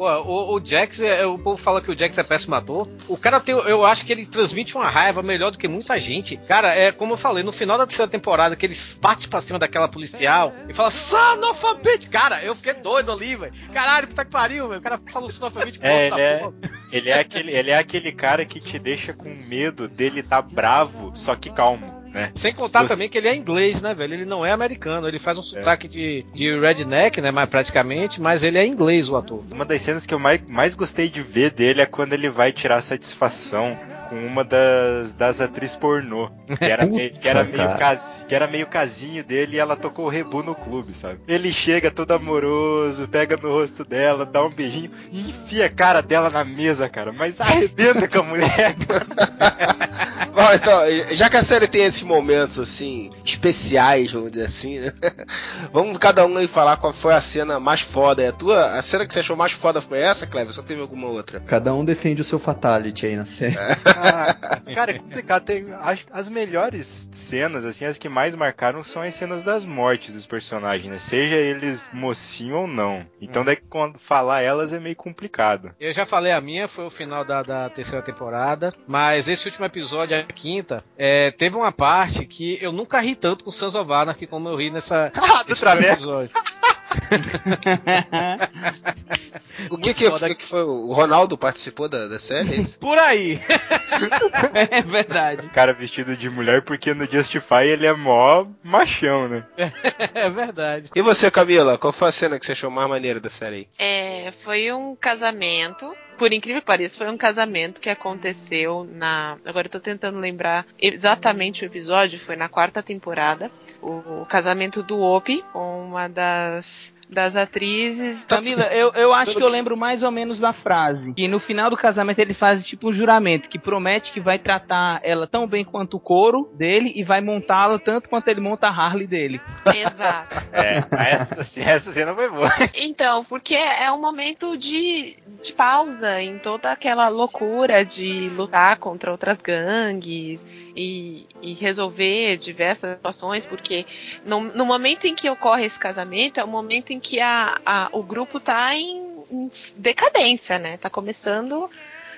S3: Pô, o, o Jax, é, o povo fala que o Jax é péssimo ator. O cara tem, eu acho que ele transmite uma raiva melhor do que muita gente. Cara, é como eu falei, no final da terceira temporada, que ele bate pra cima daquela policial e fala, son of a bitch! Cara, eu fiquei doido ali, velho. Caralho, puta que pariu, velho. O cara falou son of a bitch,
S2: É, ele é,
S3: porra.
S2: ele, é aquele, ele é aquele cara que te deixa com medo dele tá bravo, só que calmo, né?
S3: Sem contar
S2: Você-
S3: também que ele é inglês, né, velho? Ele não é americano. Ele faz um sotaque de, de redneck, né, mais praticamente, mas ele é inglês, o ator.
S2: Uma das cenas que eu mais, mais gostei de ver dele é quando ele vai tirar satisfação com uma das, das atrizes pornô. Que era, meio, que, era meio cas, que era meio casinho dele e ela tocou o rebu no clube, sabe? Ele chega todo amoroso, pega no rosto dela, dá um beijinho e enfia a cara dela na mesa, cara. Mas arrebenta com a mulher.
S1: Bom, então, já que a série tem esses momentos assim, especiais, vamos dizer assim, né? Vamos cada um aí falar qual foi a cena mais foda. É a tua, a cena que você achou mais foda foi essa, Cleber? Só teve alguma outra?
S4: Cada um defende o seu fatality aí na série.
S2: Ah, cara, é complicado. Tem, que as melhores cenas, assim, as que mais marcaram são as cenas das mortes dos personagens, né? Seja eles mocinho ou não. Então, daí quando falar elas é meio complicado.
S3: Eu já falei a minha, foi o final da, da terceira temporada, mas esse último episódio quinta, é, teve uma parte que eu nunca ri tanto com Sons of Anarchy como eu ri nessa
S2: Ah, do
S3: episódio.
S1: O que que, foi, que foi? O Ronaldo participou da, da série? é?
S3: Por aí.
S5: é verdade.
S2: Cara vestido de mulher, porque no Justify ele é mó machão, né?
S3: É verdade.
S1: E você, Camila, qual foi a cena que você achou mais maneira da série aí?
S8: É, foi um casamento. Por incrível que pareça, foi um casamento que aconteceu na. Agora eu tô tentando lembrar exatamente o episódio. Foi na quarta temporada. O, o casamento do Opie com uma das. Das atrizes.
S5: Camila, eu, eu acho que eu lembro mais ou menos da frase. Que no final do casamento ele faz tipo um juramento que promete que vai tratar ela tão bem quanto o couro dele e vai montá-la tanto quanto ele monta a Harley dele.
S8: Exato.
S2: É, essa, essa cena foi boa.
S8: Então, porque é um momento de, de pausa em toda aquela loucura de lutar contra outras gangues e, e resolver diversas situações, porque no, no momento em que ocorre esse casamento é o momento em que a, a, o grupo tá em, em decadência, né? Tá começando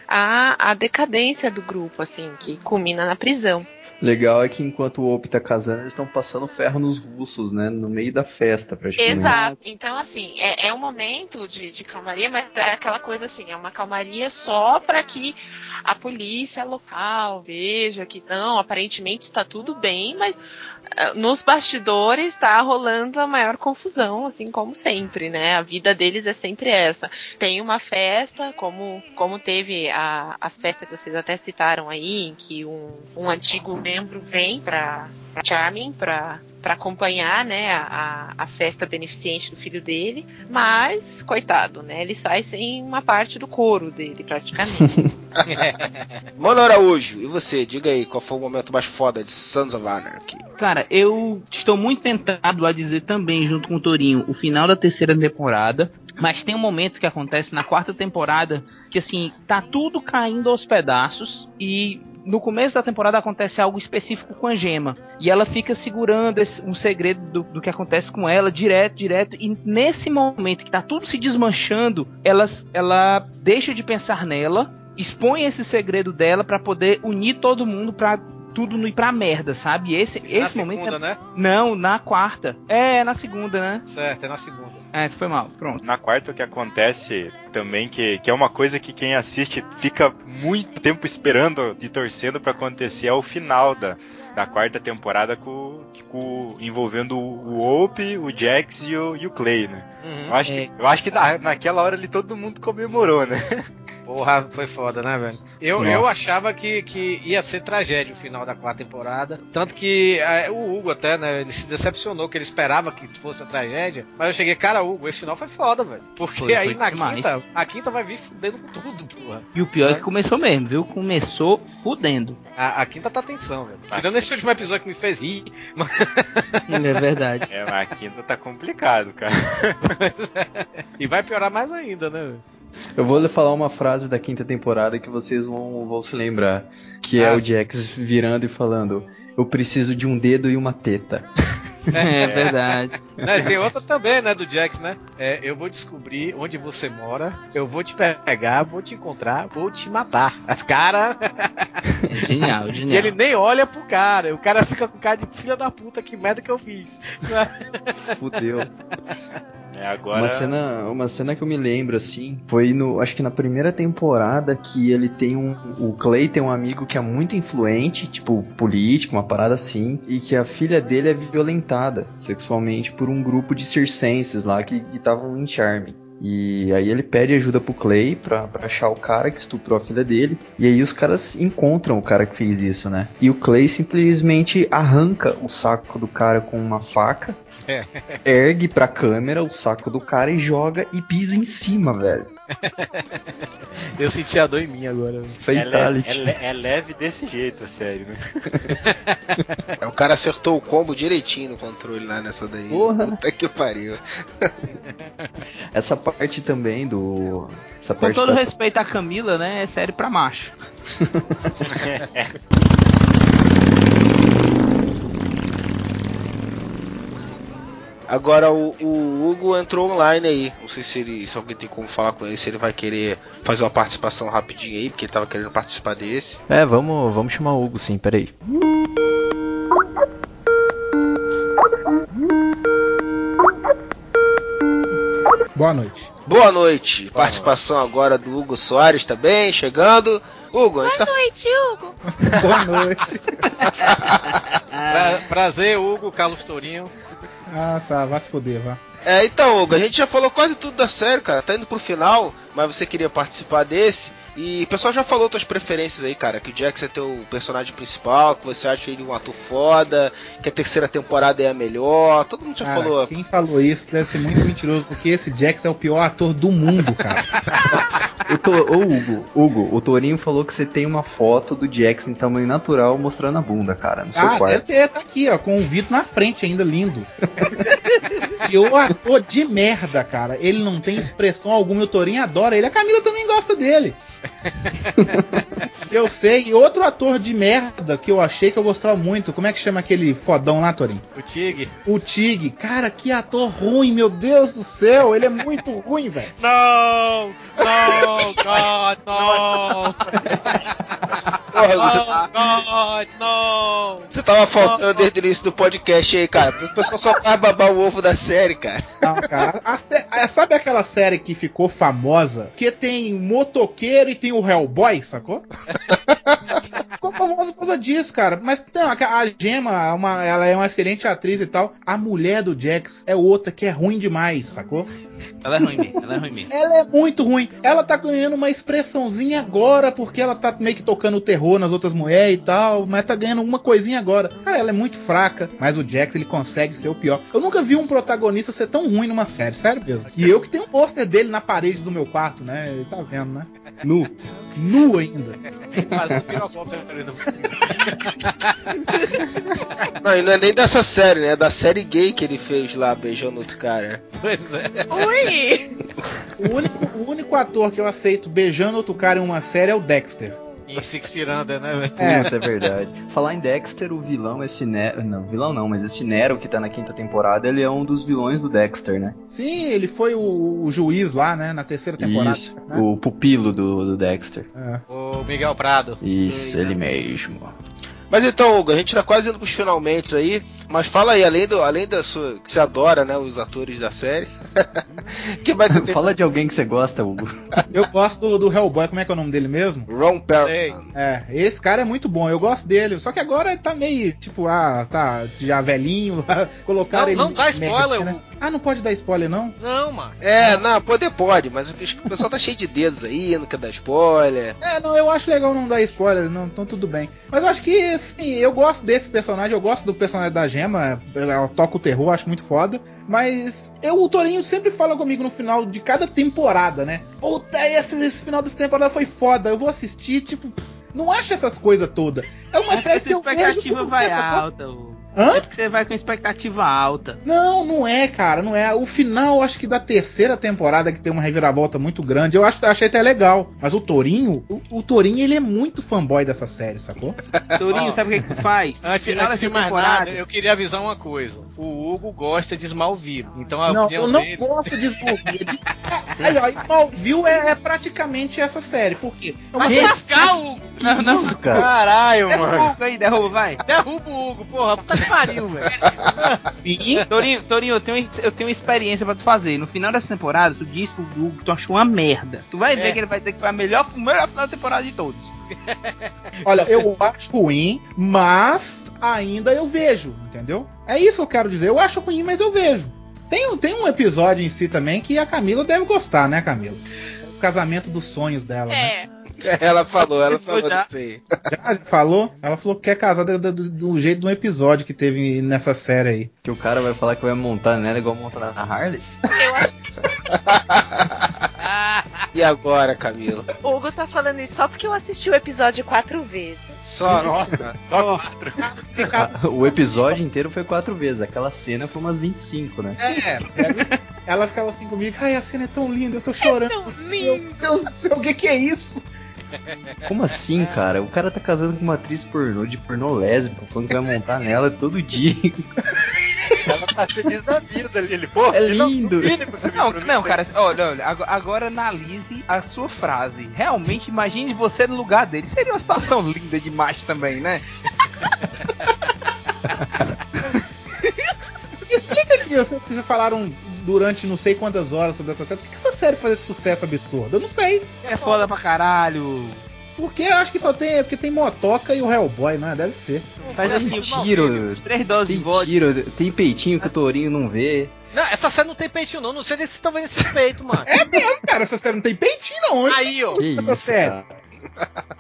S8: a, a decadência do grupo, assim, que culmina na prisão.
S4: Legal é que enquanto o Op tá casando, eles estão passando ferro nos russos, né? No meio da festa, praticamente.
S8: Exato. Então, assim, é, é um momento de, de calmaria, mas é aquela coisa assim, é uma calmaria só para que a polícia local veja que não, aparentemente está tudo bem, mas nos bastidores está rolando a maior confusão, assim como sempre, né? A vida deles é sempre essa. Tem uma festa, como, como teve a, a festa que vocês até citaram aí, em que um, um antigo membro vem para Charming para para acompanhar, né, a, a festa beneficente do filho dele, mas coitado, né, ele sai sem uma parte do couro dele praticamente.
S1: Mano Araújo, e você? Diga aí, qual foi o momento mais foda de Sons of Anarchy?
S5: Cara, eu estou muito tentado a dizer também, junto com o Torinho, o final da terceira temporada. Mas tem um momento que acontece na quarta temporada que assim, tá tudo caindo aos pedaços e no começo da temporada acontece algo específico com a Gema. E ela fica segurando esse, um segredo do, do, que acontece com ela direto, direto. E nesse momento que tá tudo se desmanchando, ela, ela deixa de pensar nela, expõe esse segredo dela para poder unir todo mundo pra tudo não ir pra merda, sabe? Esse,
S3: Isso
S5: esse
S3: na
S5: momento.
S3: segunda,
S5: é...
S3: né?
S5: Não, na quarta. É, é na segunda, né?
S3: Certo, é na segunda.
S5: É, foi mal. Pronto.
S2: Na quarta o que acontece também, que, que é uma coisa que quem assiste fica muito tempo esperando e torcendo para acontecer, é o final da, da quarta temporada com, com envolvendo o Ope, o Jax e o, e o Clay, né?
S3: Uhum.
S2: Eu acho
S5: É.
S2: que, eu acho que na, naquela hora ali todo mundo comemorou, né?
S3: Porra, foi foda, né, velho? Eu, eu achava que, que ia ser tragédia o final da quarta temporada. Tanto que é, o Hugo até, né? Ele se decepcionou, que ele esperava que fosse a tragédia. Mas eu cheguei, cara, Hugo, esse final foi foda, velho. Porque
S5: Foi,
S3: aí
S5: foi
S3: na
S5: demais.
S3: quinta, a quinta vai vir fudendo com tudo, porra.
S5: E o pior é que começou mesmo, viu? Começou fudendo.
S3: A, a quinta tá tensão, velho. Tirando esse último episódio que me fez rir.
S5: É verdade.
S2: É, mas a quinta tá complicado, cara.
S3: e vai piorar mais ainda, né, velho?
S4: Eu vou lhe falar uma frase da quinta temporada que vocês vão, vão se lembrar. Que é o. Jax virando e falando: Eu preciso de um dedo e uma teta.
S5: É verdade.
S3: Né, e tem outra também, né, do Jax, né? É, eu vou descobrir onde você mora, eu vou te pegar, vou te encontrar, vou te matar. As cara.
S5: É genial,
S3: E
S5: genial.
S3: ele nem olha pro cara. O cara fica com cara de filha da puta, que merda que eu fiz.
S4: Fudeu.
S2: É, agora.
S4: Uma cena, uma cena que eu me lembro assim, foi no, acho que na primeira temporada que ele tem um, o Clay tem um amigo que é muito influente, tipo político, uma parada assim, e que a filha dele é violentada sexualmente por um grupo de circenses lá que estavam em Charme. E aí ele pede ajuda pro Clay pra, pra achar o cara que estuprou a filha dele. E aí os caras encontram o cara que fez isso, né? E o Clay simplesmente arranca o saco do cara com uma faca ergue pra câmera o saco do cara e joga e pisa em cima, velho.
S3: Eu senti a dor em mim agora.
S2: É, é le- é leve desse jeito, a série, né?
S1: É, O cara acertou o combo direitinho no controle lá nessa daí.
S4: Porra.
S1: Puta que pariu.
S4: Essa parte também do. Essa
S5: Com todo
S4: da-
S5: respeito à Camila, né? É série pra macho.
S1: Agora o, o Hugo entrou online aí. Não sei se ele. Se alguém tem como falar com ele, se ele vai querer fazer uma participação rapidinho aí, porque ele tava querendo participar desse.
S4: É, vamos, vamos chamar o Hugo sim, peraí.
S10: Boa noite.
S1: Boa noite. Participação agora do Hugo Soares também, chegando. Hugo, a gente tá
S8: Boa noite, Hugo.
S10: Boa noite.
S3: Pra- prazer, Hugo, Carlos Tourinho.
S10: Ah, tá. Vai se foder, vá.
S1: É, então, Hugo, a gente já falou quase tudo da série, cara. Tá indo pro final, mas você queria participar desse. E o pessoal já falou tuas preferências aí, cara. Que o Jax é teu personagem principal, que você acha ele um ator foda, que a terceira temporada é a melhor. Todo mundo já
S10: Cara,
S1: falou.
S10: quem falou isso deve ser muito mentiroso, porque esse Jax é o pior ator do mundo, cara.
S4: O to, ô Hugo, Hugo, o Torinho falou que você tem uma foto do Jax em tamanho natural mostrando a bunda, cara, no seu
S10: Ah, deve
S4: quarto.
S10: ter, tá aqui, ó, com o Vitor na frente ainda, lindo. e o ator de merda, cara. Ele não tem expressão alguma, e o Torinho adora ele. A Camila também gosta dele. Eu sei. E outro ator de merda que eu achei que eu gostava muito. Como é que chama aquele fodão lá, Torinho?
S3: O Tig.
S10: O Tig. Cara, que ator ruim, meu Deus do céu. Ele é muito ruim, velho.
S3: Não! Não, God, não!
S1: Porra, você,
S3: Oh, God, não!
S1: você tava faltando desde o início do podcast aí, cara. O pessoal só vai babar o ovo da série, cara.
S10: Não, cara. A a- sabe aquela série que ficou famosa? Que tem motoqueiro e tem o Hellboy, sacou? ficou famosa por causa disso, cara. Mas não, a, a Gemma, uma, ela é uma excelente atriz e tal. A mulher do Jax é outra que é ruim demais, sacou?
S5: Ela é ruim mesmo, ela é ruim mesmo.
S10: Ela é muito ruim. Ela tá ganhando uma expressãozinha agora, porque ela tá meio que tocando o terror nas outras mulheres e tal, mas tá ganhando uma coisinha agora. Cara, ela é muito fraca, mas o Jax ele consegue ser o pior. Eu nunca vi um protagonista ser tão ruim numa série, sério mesmo. E eu que tenho um pôster dele na parede do meu quarto, né? Ele tá vendo, né? Nu. Nu ainda.
S3: Fazendo pirococa ali no-
S1: Não, e não é nem dessa série, né? É da série gay que ele fez lá, beijando outro cara.
S3: Pois é.
S8: Ui!
S10: O único, o único ator que eu aceito beijando outro cara em uma série é o Dexter.
S3: Em Six Firanda, né, velho?
S10: É.
S4: Puta, é verdade. Falar em Dexter, o vilão, esse Nero. Não, vilão não, mas esse Nero que tá na quinta temporada, ele é um dos vilões do Dexter, né?
S10: Sim, ele foi o, o juiz lá, né? Na terceira temporada.
S4: Isso,
S10: né?
S4: o pupilo do, do Dexter.
S10: É.
S3: O Miguel Prado.
S4: Isso, ele mesmo.
S1: Mas então, Hugo, a gente tá quase indo pros finalmente aí. Mas fala aí, além, do, além da sua. que você adora, né? Os atores da série. que mais você tem?
S4: Fala de alguém que você gosta, Hugo.
S10: Eu gosto do, do Hellboy, como é que é o nome dele mesmo?
S1: Ron Perlman.
S10: É, esse cara é muito bom, eu gosto dele. Só que agora ele tá meio, tipo, ah, tá já velhinho lá. Colocaram
S3: Não,
S10: ele.
S3: não dá spoiler,
S10: né?
S3: Hugo.
S10: Ah, não pode dar spoiler, não?
S3: Não, mano.
S1: É, não, poder pode, mas o o pessoal tá cheio de dedos aí, não quer dar spoiler.
S10: É, não, eu acho legal não dar spoiler, não, então tudo bem. Mas eu acho que, assim, eu gosto desse personagem, eu gosto do personagem da Gema, ela toca o terror, acho muito foda. Mas eu, o Torinho sempre fala comigo no final de cada temporada, né? Puta, esse, esse final dessa temporada foi foda, eu vou assistir, tipo, pff, não acho essas coisas todas. É uma série que eu vejo
S5: expectativa
S10: como
S5: vai
S10: essa-
S5: alta, Hugo.
S10: Hã?
S5: É porque você vai com expectativa alta.
S10: Não, não é, cara, não é. O final, acho que da terceira temporada, que tem uma reviravolta muito grande, eu acho, achei até legal. Mas o Torinho, o, o Torinho, ele é muito fanboy dessa série, sacou?
S5: Tourinho,
S3: Ó.
S5: sabe o que que faz?
S3: Antes,
S5: Final
S3: antes de mais nada, eu queria avisar uma coisa. O Hugo gosta de Smallville. Então a
S10: Não, eu não
S3: dele...
S10: gosto de Smallville. Aí, ó, Smallville é, é praticamente essa série. Por quê? É uma
S3: Vai
S10: série-
S3: lascar, Hugo!
S5: Não, não.
S4: Isso, cara.
S2: Caralho,
S5: Derruba
S2: mano.
S5: o Hugo aí, derruba, vai.
S3: Derruba o Hugo, porra. Puta que pariu, velho.
S5: Torinho, Torinho, eu tenho, eu tenho uma experiência pra tu fazer. No final dessa temporada, tu disse pro Hugo que tu achou uma merda. Tu vai ver
S3: É.
S5: que ele vai dizer que foi a melhor, o melhor final da temporada de todos.
S10: Olha, eu acho ruim, mas ainda eu vejo, entendeu? É isso que eu quero dizer. Eu acho ruim, mas eu vejo. Tem, um- tem um episódio em si também que a Camila deve gostar, né, Camila? O casamento dos sonhos dela, né?
S8: É.
S1: Ela falou, ela falou
S5: Já.
S1: disso aí.
S10: Já falou? Ela falou que quer casar do, do- do jeito de um episódio que teve nessa série aí.
S4: Que o cara vai falar que vai montar nela igual montar na Harley.
S8: Eu acho
S1: E agora, Camila?
S8: o Hugo tá falando isso só porque eu assisti o episódio quatro vezes.
S1: Só, nossa.
S2: Só quatro.
S4: O episódio inteiro foi quatro vezes. Aquela cena foi umas 25, né?
S10: É, pega- ela ficava assim comigo, ai, a cena é tão linda, eu tô chorando. Meu Deus do céu, o que, que é isso?
S4: Como assim, cara? O cara tá casando com uma atriz pornô de pornô lésbica, falando que vai montar nela todo dia.
S2: Ela tá feliz da vida ali. Ele, pô,
S4: É
S2: não-
S4: lindo.
S5: Não, não, cara, olha, olha, ago- agora analise a sua frase. Realmente, imagine você no lugar dele. Seria uma situação linda demais também, né?
S10: Explica aqui, vocês que já falaram durante não sei quantas horas sobre essa série. Por que essa série faz esse sucesso absurdo? Eu não sei.
S5: É foda pra caralho.
S10: Porque eu acho que só tem. Porque tem Motoca e o Hellboy, né? Deve ser.
S5: Faz
S4: Tem
S5: assim,
S4: tiro,
S5: três doses de
S4: tem
S5: vodka.
S4: tiro, tem peitinho que o Tourinho não vê.
S3: Não, essa série não tem peitinho, não. Não sei nem se vocês estão vendo esse peito, mano.
S10: É mesmo, cara. Essa série não tem peitinho, não. Onde
S3: Aí, ó.
S4: Que
S10: essa
S4: isso,
S10: série?
S4: cara.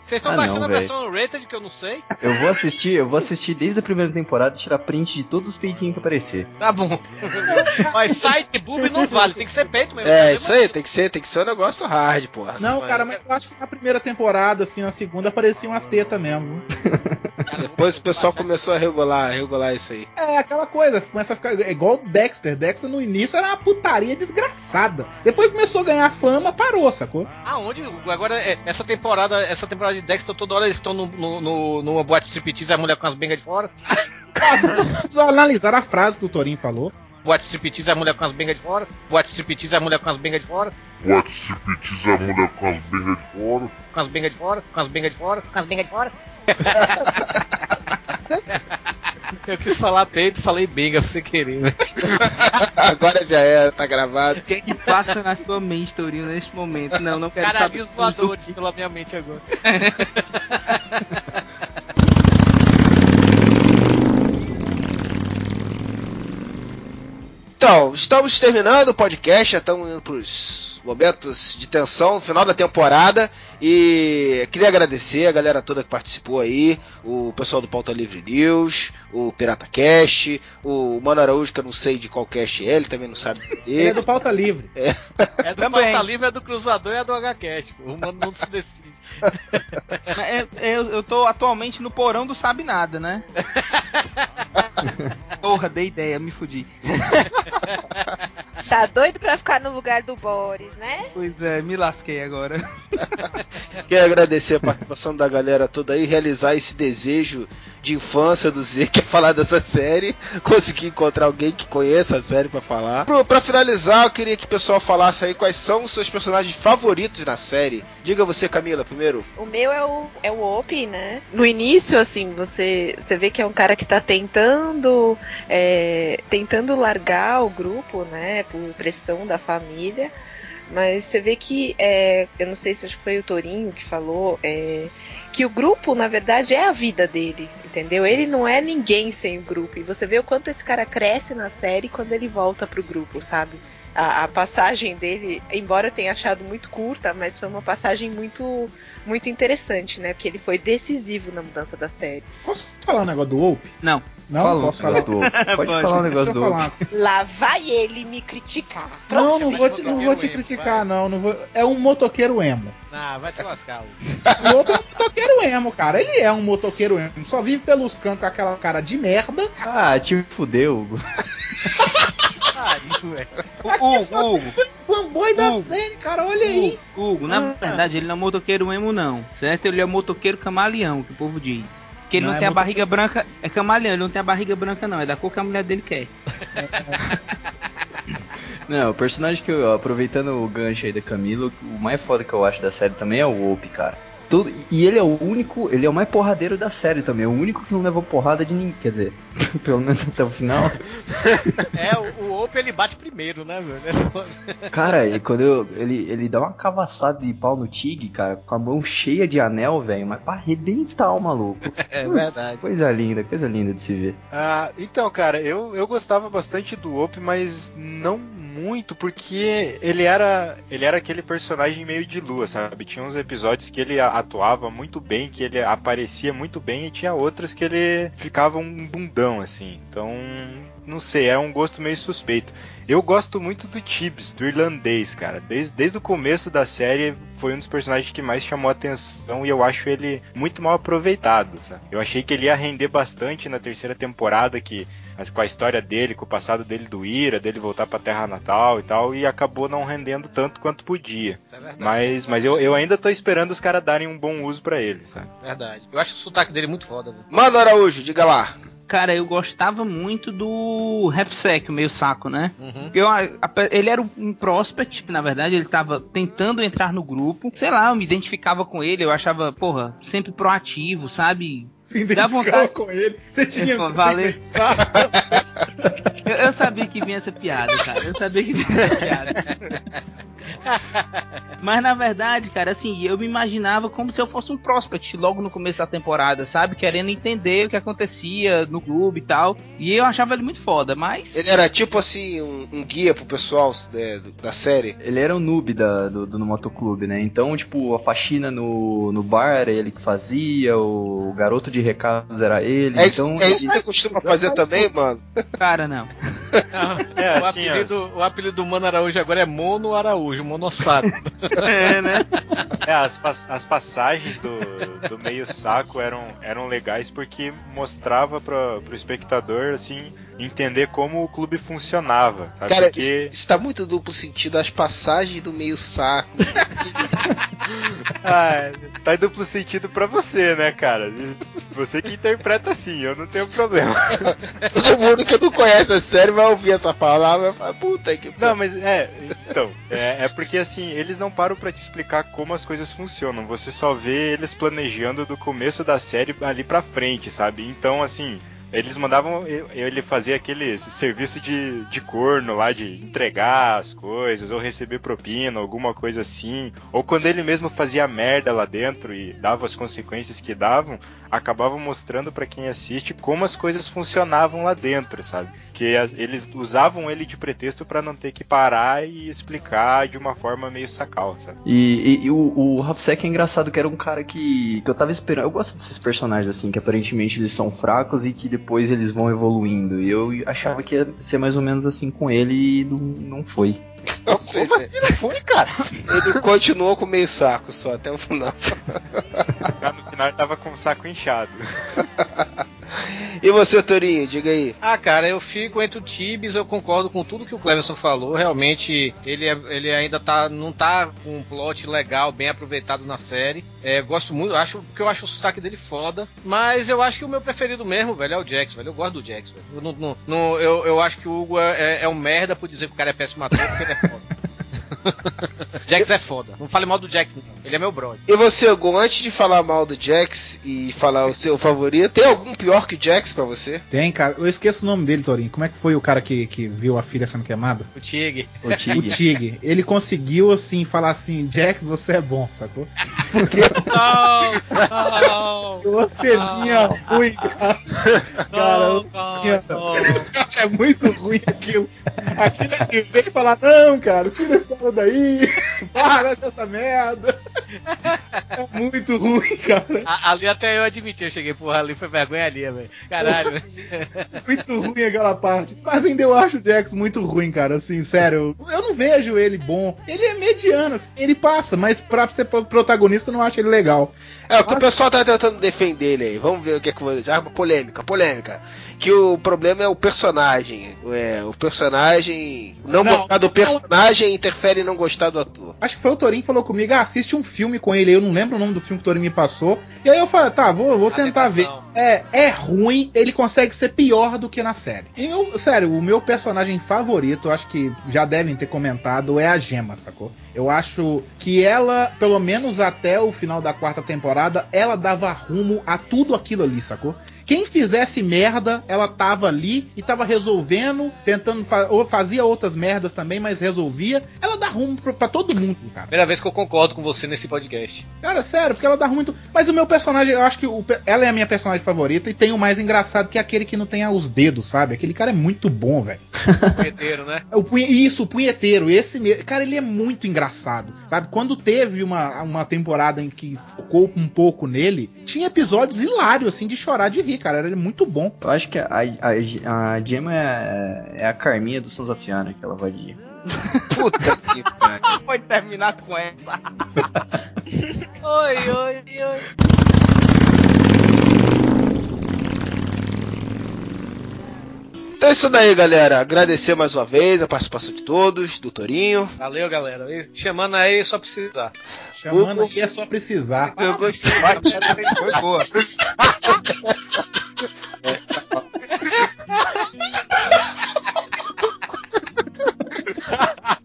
S3: Vocês estão
S4: Ah,
S3: baixando
S4: não,
S3: a versão rated que eu não sei?
S4: Eu vou assistir, eu vou assistir desde a primeira temporada e tirar print de todos os peitinhos que aparecer.
S3: Tá bom. Mas site boob não vale, tem que ser peito mesmo.
S1: É, isso aí, tem que ser, tem que ser um negócio hard, porra.
S10: Não, cara, mas eu acho que na primeira temporada, assim, na segunda, apareciam umas tetas mesmo.
S1: Depois o pessoal começou a regular, a regular isso aí.
S10: É aquela coisa, começa a ficar é igual o Dexter. Dexter no início era uma putaria desgraçada. Depois começou a ganhar fama, parou, sacou?
S3: Aonde? Agora, é, essa temporada, essa temporada de Dexter, toda hora eles estão no, no, no, numa boate striptease, a mulher com as bengas de fora.
S10: Vocês analisar a frase que o Torinho falou.
S3: Boate striptease, a mulher com as bengas de fora. Boate striptease, a mulher com as bengas de fora.
S11: Boate striptease a mulher com as bengas de fora.
S3: Com as bengas de fora. Com as bengas de fora. Com as bengas de fora. Eu quis falar peito, falei benga sem querer. né?
S1: Agora já é, tá gravado.
S5: O que é que passa na sua mente, Tourinho, neste momento? Não, não quero
S3: Caralhinhos
S5: saber.
S3: voadores pela minha mente agora.
S1: Então, estamos terminando o podcast, já estamos indo pros momentos de tensão, final da temporada. E queria agradecer a galera toda que participou aí, o pessoal do Pauta Livre News, o Pirata Cast, o Mano Araújo, que eu não sei de qual cast é, ele também não sabe.
S10: Ele é do pauta livre.
S3: É do
S5: Também.
S3: Pauta Livre, é do Cruzador e é do HCast. O mano não se decide.
S5: É- é- Eu, eu tô atualmente no porão do Sabe Nada, né? Porra, dei ideia, me fudi.
S8: Tá doido pra ficar no lugar do Boris, né?
S5: Pois é, me lasquei agora.
S1: Quero agradecer a participação da galera toda aí, realizar esse desejo de infância do Z, que é falar dessa série. Conseguir encontrar alguém que conheça a série pra falar. Pro, pra finalizar, eu queria que o pessoal falasse aí quais são os seus personagens favoritos na série. Diga você, Camila, primeiro.
S8: O meu é o, é o Opie, né? No início, assim, você, você vê que é um cara que tá tentando é, tentando largar o grupo, né? Por pressão da família. Mas você vê que, é, eu não sei se acho que foi o Torinho que falou, é, que o grupo, na verdade, é a vida dele, entendeu? Ele não é ninguém sem o grupo. E você vê o quanto esse cara cresce na série quando ele volta pro grupo, sabe? A, a passagem dele, embora eu tenha achado muito curta, mas foi uma passagem muito, muito interessante, né? Porque ele foi decisivo na mudança da série.
S10: Posso falar um negócio do Ope?
S5: Não.
S10: Não,
S4: Fala
S10: posso falar.
S4: do. Pode
S5: Pode.
S4: falar um negócio do. Ope.
S8: Lá vai ele me criticar.
S10: Não, não vou te, não vou te criticar, não. não vou... É um motoqueiro emo.
S3: Ah, vai te lascar.
S10: O Ope é um motoqueiro emo, cara. Ele é um motoqueiro emo. Só vive pelos cantos com aquela cara de merda.
S4: Ah, te fudeu, Hugo.
S3: Velho.
S5: O Hugo, Hugo,
S10: Fanboy da
S5: Hugo.
S10: série, cara. Olha aí.
S5: Hugo, Hugo, na
S10: Ah.
S5: verdade ele não é motoqueiro emo, não. Certo? Ele é motoqueiro camaleão, que o povo diz. Que ele
S10: Não,
S5: não,
S10: é
S5: tem a barriga branca. É camaleão, ele não tem a barriga branca, não. É da cor que a mulher dele quer.
S4: Não, o personagem que eu, aproveitando o gancho aí da Camila, o mais foda que eu acho da série também é o Ope, cara. Tudo, e ele é o único, ele é o mais porradeiro da série também, é o único que não levou porrada de ninguém, quer dizer, pelo menos até o final.
S3: É, o, o Ope ele bate primeiro, né, velho?
S4: Cara, e quando eu- ele, ele dá uma cavaçada de pau no Tig, cara, com a mão cheia de anel, velho, mas pra arrebentar o maluco.
S3: É verdade.
S4: Coisa linda, coisa linda de se ver.
S2: Ah, então, cara, eu, eu gostava bastante do Op, mas não muito, porque ele era ele era aquele personagem meio de lua, sabe? Tinha uns episódios que ele a- atuava muito bem, que ele aparecia muito bem, e tinha outros que ele ficava um bundão, assim. Então, não sei, é um gosto meio suspeito. Eu gosto muito do Tibbs, do irlandês, cara. Desde, desde o começo da série, foi um dos personagens que mais chamou a atenção e eu acho ele muito mal aproveitado, sabe? Eu achei que ele ia render bastante na terceira temporada, que com a história dele, com o passado dele do Ira, dele voltar pra terra natal e tal, e acabou não rendendo tanto quanto podia.
S3: É verdade.
S2: Mas, mas eu, eu ainda tô esperando os caras darem um bom uso pra ele, sabe?
S3: Verdade. Eu acho o sotaque dele muito foda, velho.
S1: Mano Araújo, diga lá.
S5: Cara, eu gostava muito do Repsec, o meio saco, né?
S3: Uhum.
S5: Eu, a- a- ele era um prospect, na verdade, ele tava tentando entrar no grupo. Sei lá, eu me identificava com ele, eu achava, porra, sempre proativo, sabe?
S10: Se identificava
S5: vontade.
S10: com ele. Você tinha que
S5: valeu.
S10: pensar.
S5: Eu, eu sabia que vinha essa piada, cara. Eu sabia que vinha essa piada. Mas na verdade, cara, assim, eu me imaginava como se eu fosse um prospect logo no começo da temporada, sabe? Querendo entender o que acontecia no clube e tal. E eu achava ele muito foda, mas.
S1: Ele era tipo assim, um, um guia pro pessoal é, da série.
S4: Ele era o noob da, do, do motoclube, né? Então, tipo, a faxina no, no bar era ele que fazia, o garoto de recados era ele.
S1: É
S4: então,
S1: é isso que você costuma fazer também, mano?
S5: Cara, não.
S2: É,
S3: o,
S2: assim,
S3: apelido, o apelido do Mano Araújo agora é Mono Araújo, Monossaco.
S5: É, né?
S2: É, as, as passagens do, do meio saco eram, eram legais porque mostrava pra, pro espectador, assim, entender como o clube funcionava, sabe?
S1: Cara,
S2: porque...
S1: isso, isso tá muito duplo sentido. As passagens do meio saco.
S2: Ah, tá em duplo sentido pra você, né, cara? Você que interpreta assim, eu não tenho problema.
S1: Todo mundo que não conhece a série vai ouvir essa palavra e falar, puta que
S2: Não, mas é, então, é, é porque assim, eles não param pra te explicar como as coisas funcionam. Você só vê eles planejando do começo da série ali pra frente, sabe? Então, assim, eles mandavam ele fazer aquele serviço de, de corno lá, de entregar as coisas, ou receber propina, alguma coisa assim. Ou quando ele mesmo fazia merda lá dentro e dava as consequências que davam, acabava mostrando pra quem assiste como as coisas funcionavam lá dentro, sabe? Que eles usavam ele de pretexto pra não ter que parar e explicar de uma forma meio sacal, sabe?
S4: E, e- e o, o é engraçado que era um cara que, que eu tava esperando. Eu gosto desses personagens assim, que aparentemente eles são fracos e que depois eles vão evoluindo. E eu achava que ia ser mais ou menos assim com ele e não, não foi.
S1: Seja,
S10: Como assim não foi, cara?
S1: ele continuou com meio saco só até o final.
S2: No final ele tava com o saco inchado.
S1: E você, Torinho, diga aí.
S3: Ah, cara, eu fico entre o Tibes, eu concordo com tudo que o Cleverson falou. Realmente, ele, é- ele ainda tá, não tá com um plot legal, bem aproveitado na série. É, gosto muito, acho que eu acho o sotaque dele foda. Mas eu acho que o meu preferido mesmo, velho, é o Jax, velho. Eu gosto do Jax, velho. Eu, não- não- não- eu, eu acho que o Hugo é, é um merda por dizer que o cara é péssimo ator, porque ele é foda. Jax é foda. Não fale mal do Jax, não. Ele é meu brother.
S1: E você, Hugo, antes de falar mal do Jax e falar o seu favorito, tem algum pior que Jax pra você?
S10: Tem, cara. Eu esqueço o nome dele, Torinho. Como é que foi o cara que, que viu a filha sendo queimada?
S3: O Tig.
S4: O
S10: O
S4: Tig.
S10: Tig. Ele conseguiu, assim, falar assim: Jax, você é bom, sacou? Porque
S3: Não!
S10: você vinha ruim, cara. Cara, é muito ruim aquilo. Aquilo é de ver e falar: não, cara, tira essa hora daí. Para com essa merda. É muito ruim, cara.
S3: A- Ali até eu admiti, eu cheguei, porra, ali foi vergonha ali, velho. Caralho.
S10: Muito ruim aquela parte. Mas ainda eu acho o Jax muito ruim, cara. Assim, sério. Eu não vejo ele bom. Ele é mediano, assim, ele passa, mas pra ser pro- protagonista eu não acho ele legal.
S1: É, o que o pessoal tá tentando defender ele aí. Vamos ver o que é que eu vou. Já polêmica, polêmica. Que o problema é o personagem. É, o personagem. Não,
S10: Não,
S1: gostar do
S10: não.
S1: personagem interfere em não gostar do ator.
S10: Acho que foi o Torinho que falou comigo, ah, assiste um filme com ele. Eu não lembro o nome do filme que o Torinho me passou. E aí eu falei, tá, vou, vou tentar ver. É, é ruim, ele consegue ser pior do que na série. Eu, sério, o meu personagem favorito, acho que já devem ter comentado, é a Gema, sacou? Eu acho que ela, pelo menos até o final da quarta temporada, ela dava rumo a tudo aquilo ali, sacou? Quem fizesse merda, ela tava ali e tava resolvendo, tentando fa ou fazia outras merdas também, mas resolvia. Ela dá rumo pra, pra todo mundo, cara.
S3: Primeira vez que eu concordo com você nesse podcast.
S10: Cara, sério, porque ela dá muito. Mas o meu personagem, eu acho que o ela é a minha personagem favorita e tem o mais engraçado que é aquele que não tem os dedos, sabe? Aquele cara é muito bom, velho.
S3: Punheteiro, né?
S10: O punhe... Isso, o punheteiro, esse mesmo. Cara, ele é muito engraçado, sabe? Quando teve uma, uma temporada em que focou um pouco nele, tinha episódios hilários, assim, de chorar de rir, cara. Ele é muito bom.
S4: Eu acho que a, a, a Gemma é, é a Carminha do Sons of Anarchy, aquela vadia.
S1: Puta que pariu.
S5: Pode terminar com essa. oi, oi, oi.
S1: Então é isso daí, galera. Agradecer mais uma vez a participação de todos, do Torinho.
S3: Valeu, galera. Chamando aí é só precisar.
S10: Chamando Uco. aí é só precisar.
S5: Eu gostei. Foi boa.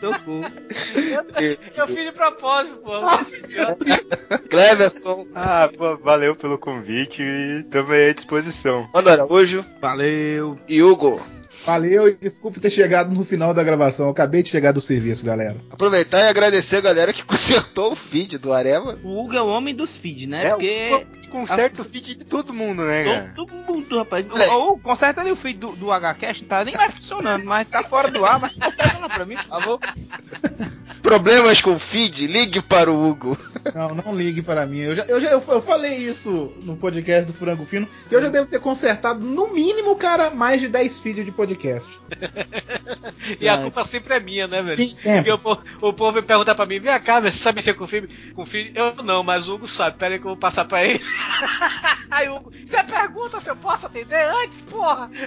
S5: Socorro.
S3: Eu fiz de propósito, pô.
S1: Cleverson,
S2: Ah, pô, valeu pelo convite e também à disposição.
S1: Mano Araújo
S5: Valeu.
S1: e Hugo.
S10: Valeu e desculpe ter chegado no final da gravação. Eu acabei de chegar do serviço, galera.
S1: Aproveitar e agradecer a galera que consertou o feed do Areva.
S5: O Hugo é o homem dos feeds, né?
S2: É,
S5: Porque.
S2: o conserta o feed de todo mundo, né, cara?
S5: Todo mundo, rapaz.
S1: Olha aí.
S5: Ou conserta ali o feed do, do HCast, não tá nem mais funcionando, mas tá fora do ar, mas conserta lá pra mim, por favor.
S1: Problemas com o feed? Ligue para o Hugo.
S10: Não, não ligue para mim. Eu, já, eu, já, eu, eu falei isso no podcast do Frango Fino. E eu já devo ter consertado, no mínimo, cara, mais de 10 feeds de podcast.
S3: E a culpa sempre é minha, né, velho?
S10: Sim, sempre.
S3: O, po- o povo vem perguntar pra mim, vem cá, velho, você sabe mexer com filme? Com filho? Eu não, mas o Hugo sabe. Pera aí que eu vou passar pra ele. aí o Hugo, você pergunta se eu posso atender antes, porra?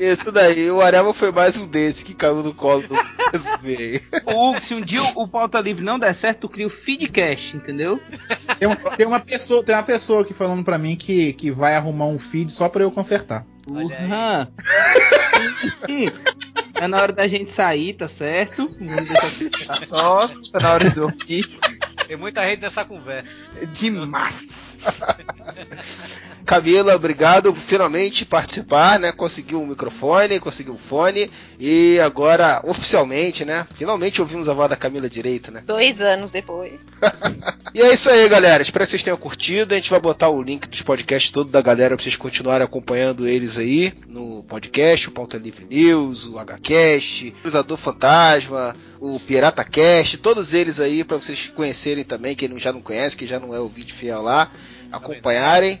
S1: Isso daí, o Areva foi mais um desse que caiu no colo do SB.
S5: Ô, Hugo, se um dia o, pauta livre não der certo, tu cria o feedcast, entendeu?
S10: Tem, um- tem uma pessoa, tem uma pessoa aqui falando pra mim que, que vai arrumar um feed só pra eu consertar.
S5: Uhum. É na hora da gente sair, tá certo? Vamos deixar tá só, tá na hora de dormir.
S3: Tem muita gente nessa conversa.
S5: Demais.
S1: Camila, obrigado por finalmente participar, né? Conseguiu um microfone, conseguiu um fone e agora, oficialmente, né? Finalmente ouvimos a voz da Camila direito, né?
S8: Dois anos depois.
S1: E é isso aí, galera. Espero que vocês tenham curtido. A gente vai botar o link dos podcasts todo da galera pra vocês continuarem acompanhando eles aí no podcast, o Pauta Livre News, o HCast, o Cruzador Fantasma, o Pirata Cast, todos eles aí pra vocês conhecerem também, quem já não conhece, que já não é o vídeo fiel lá, acompanharem.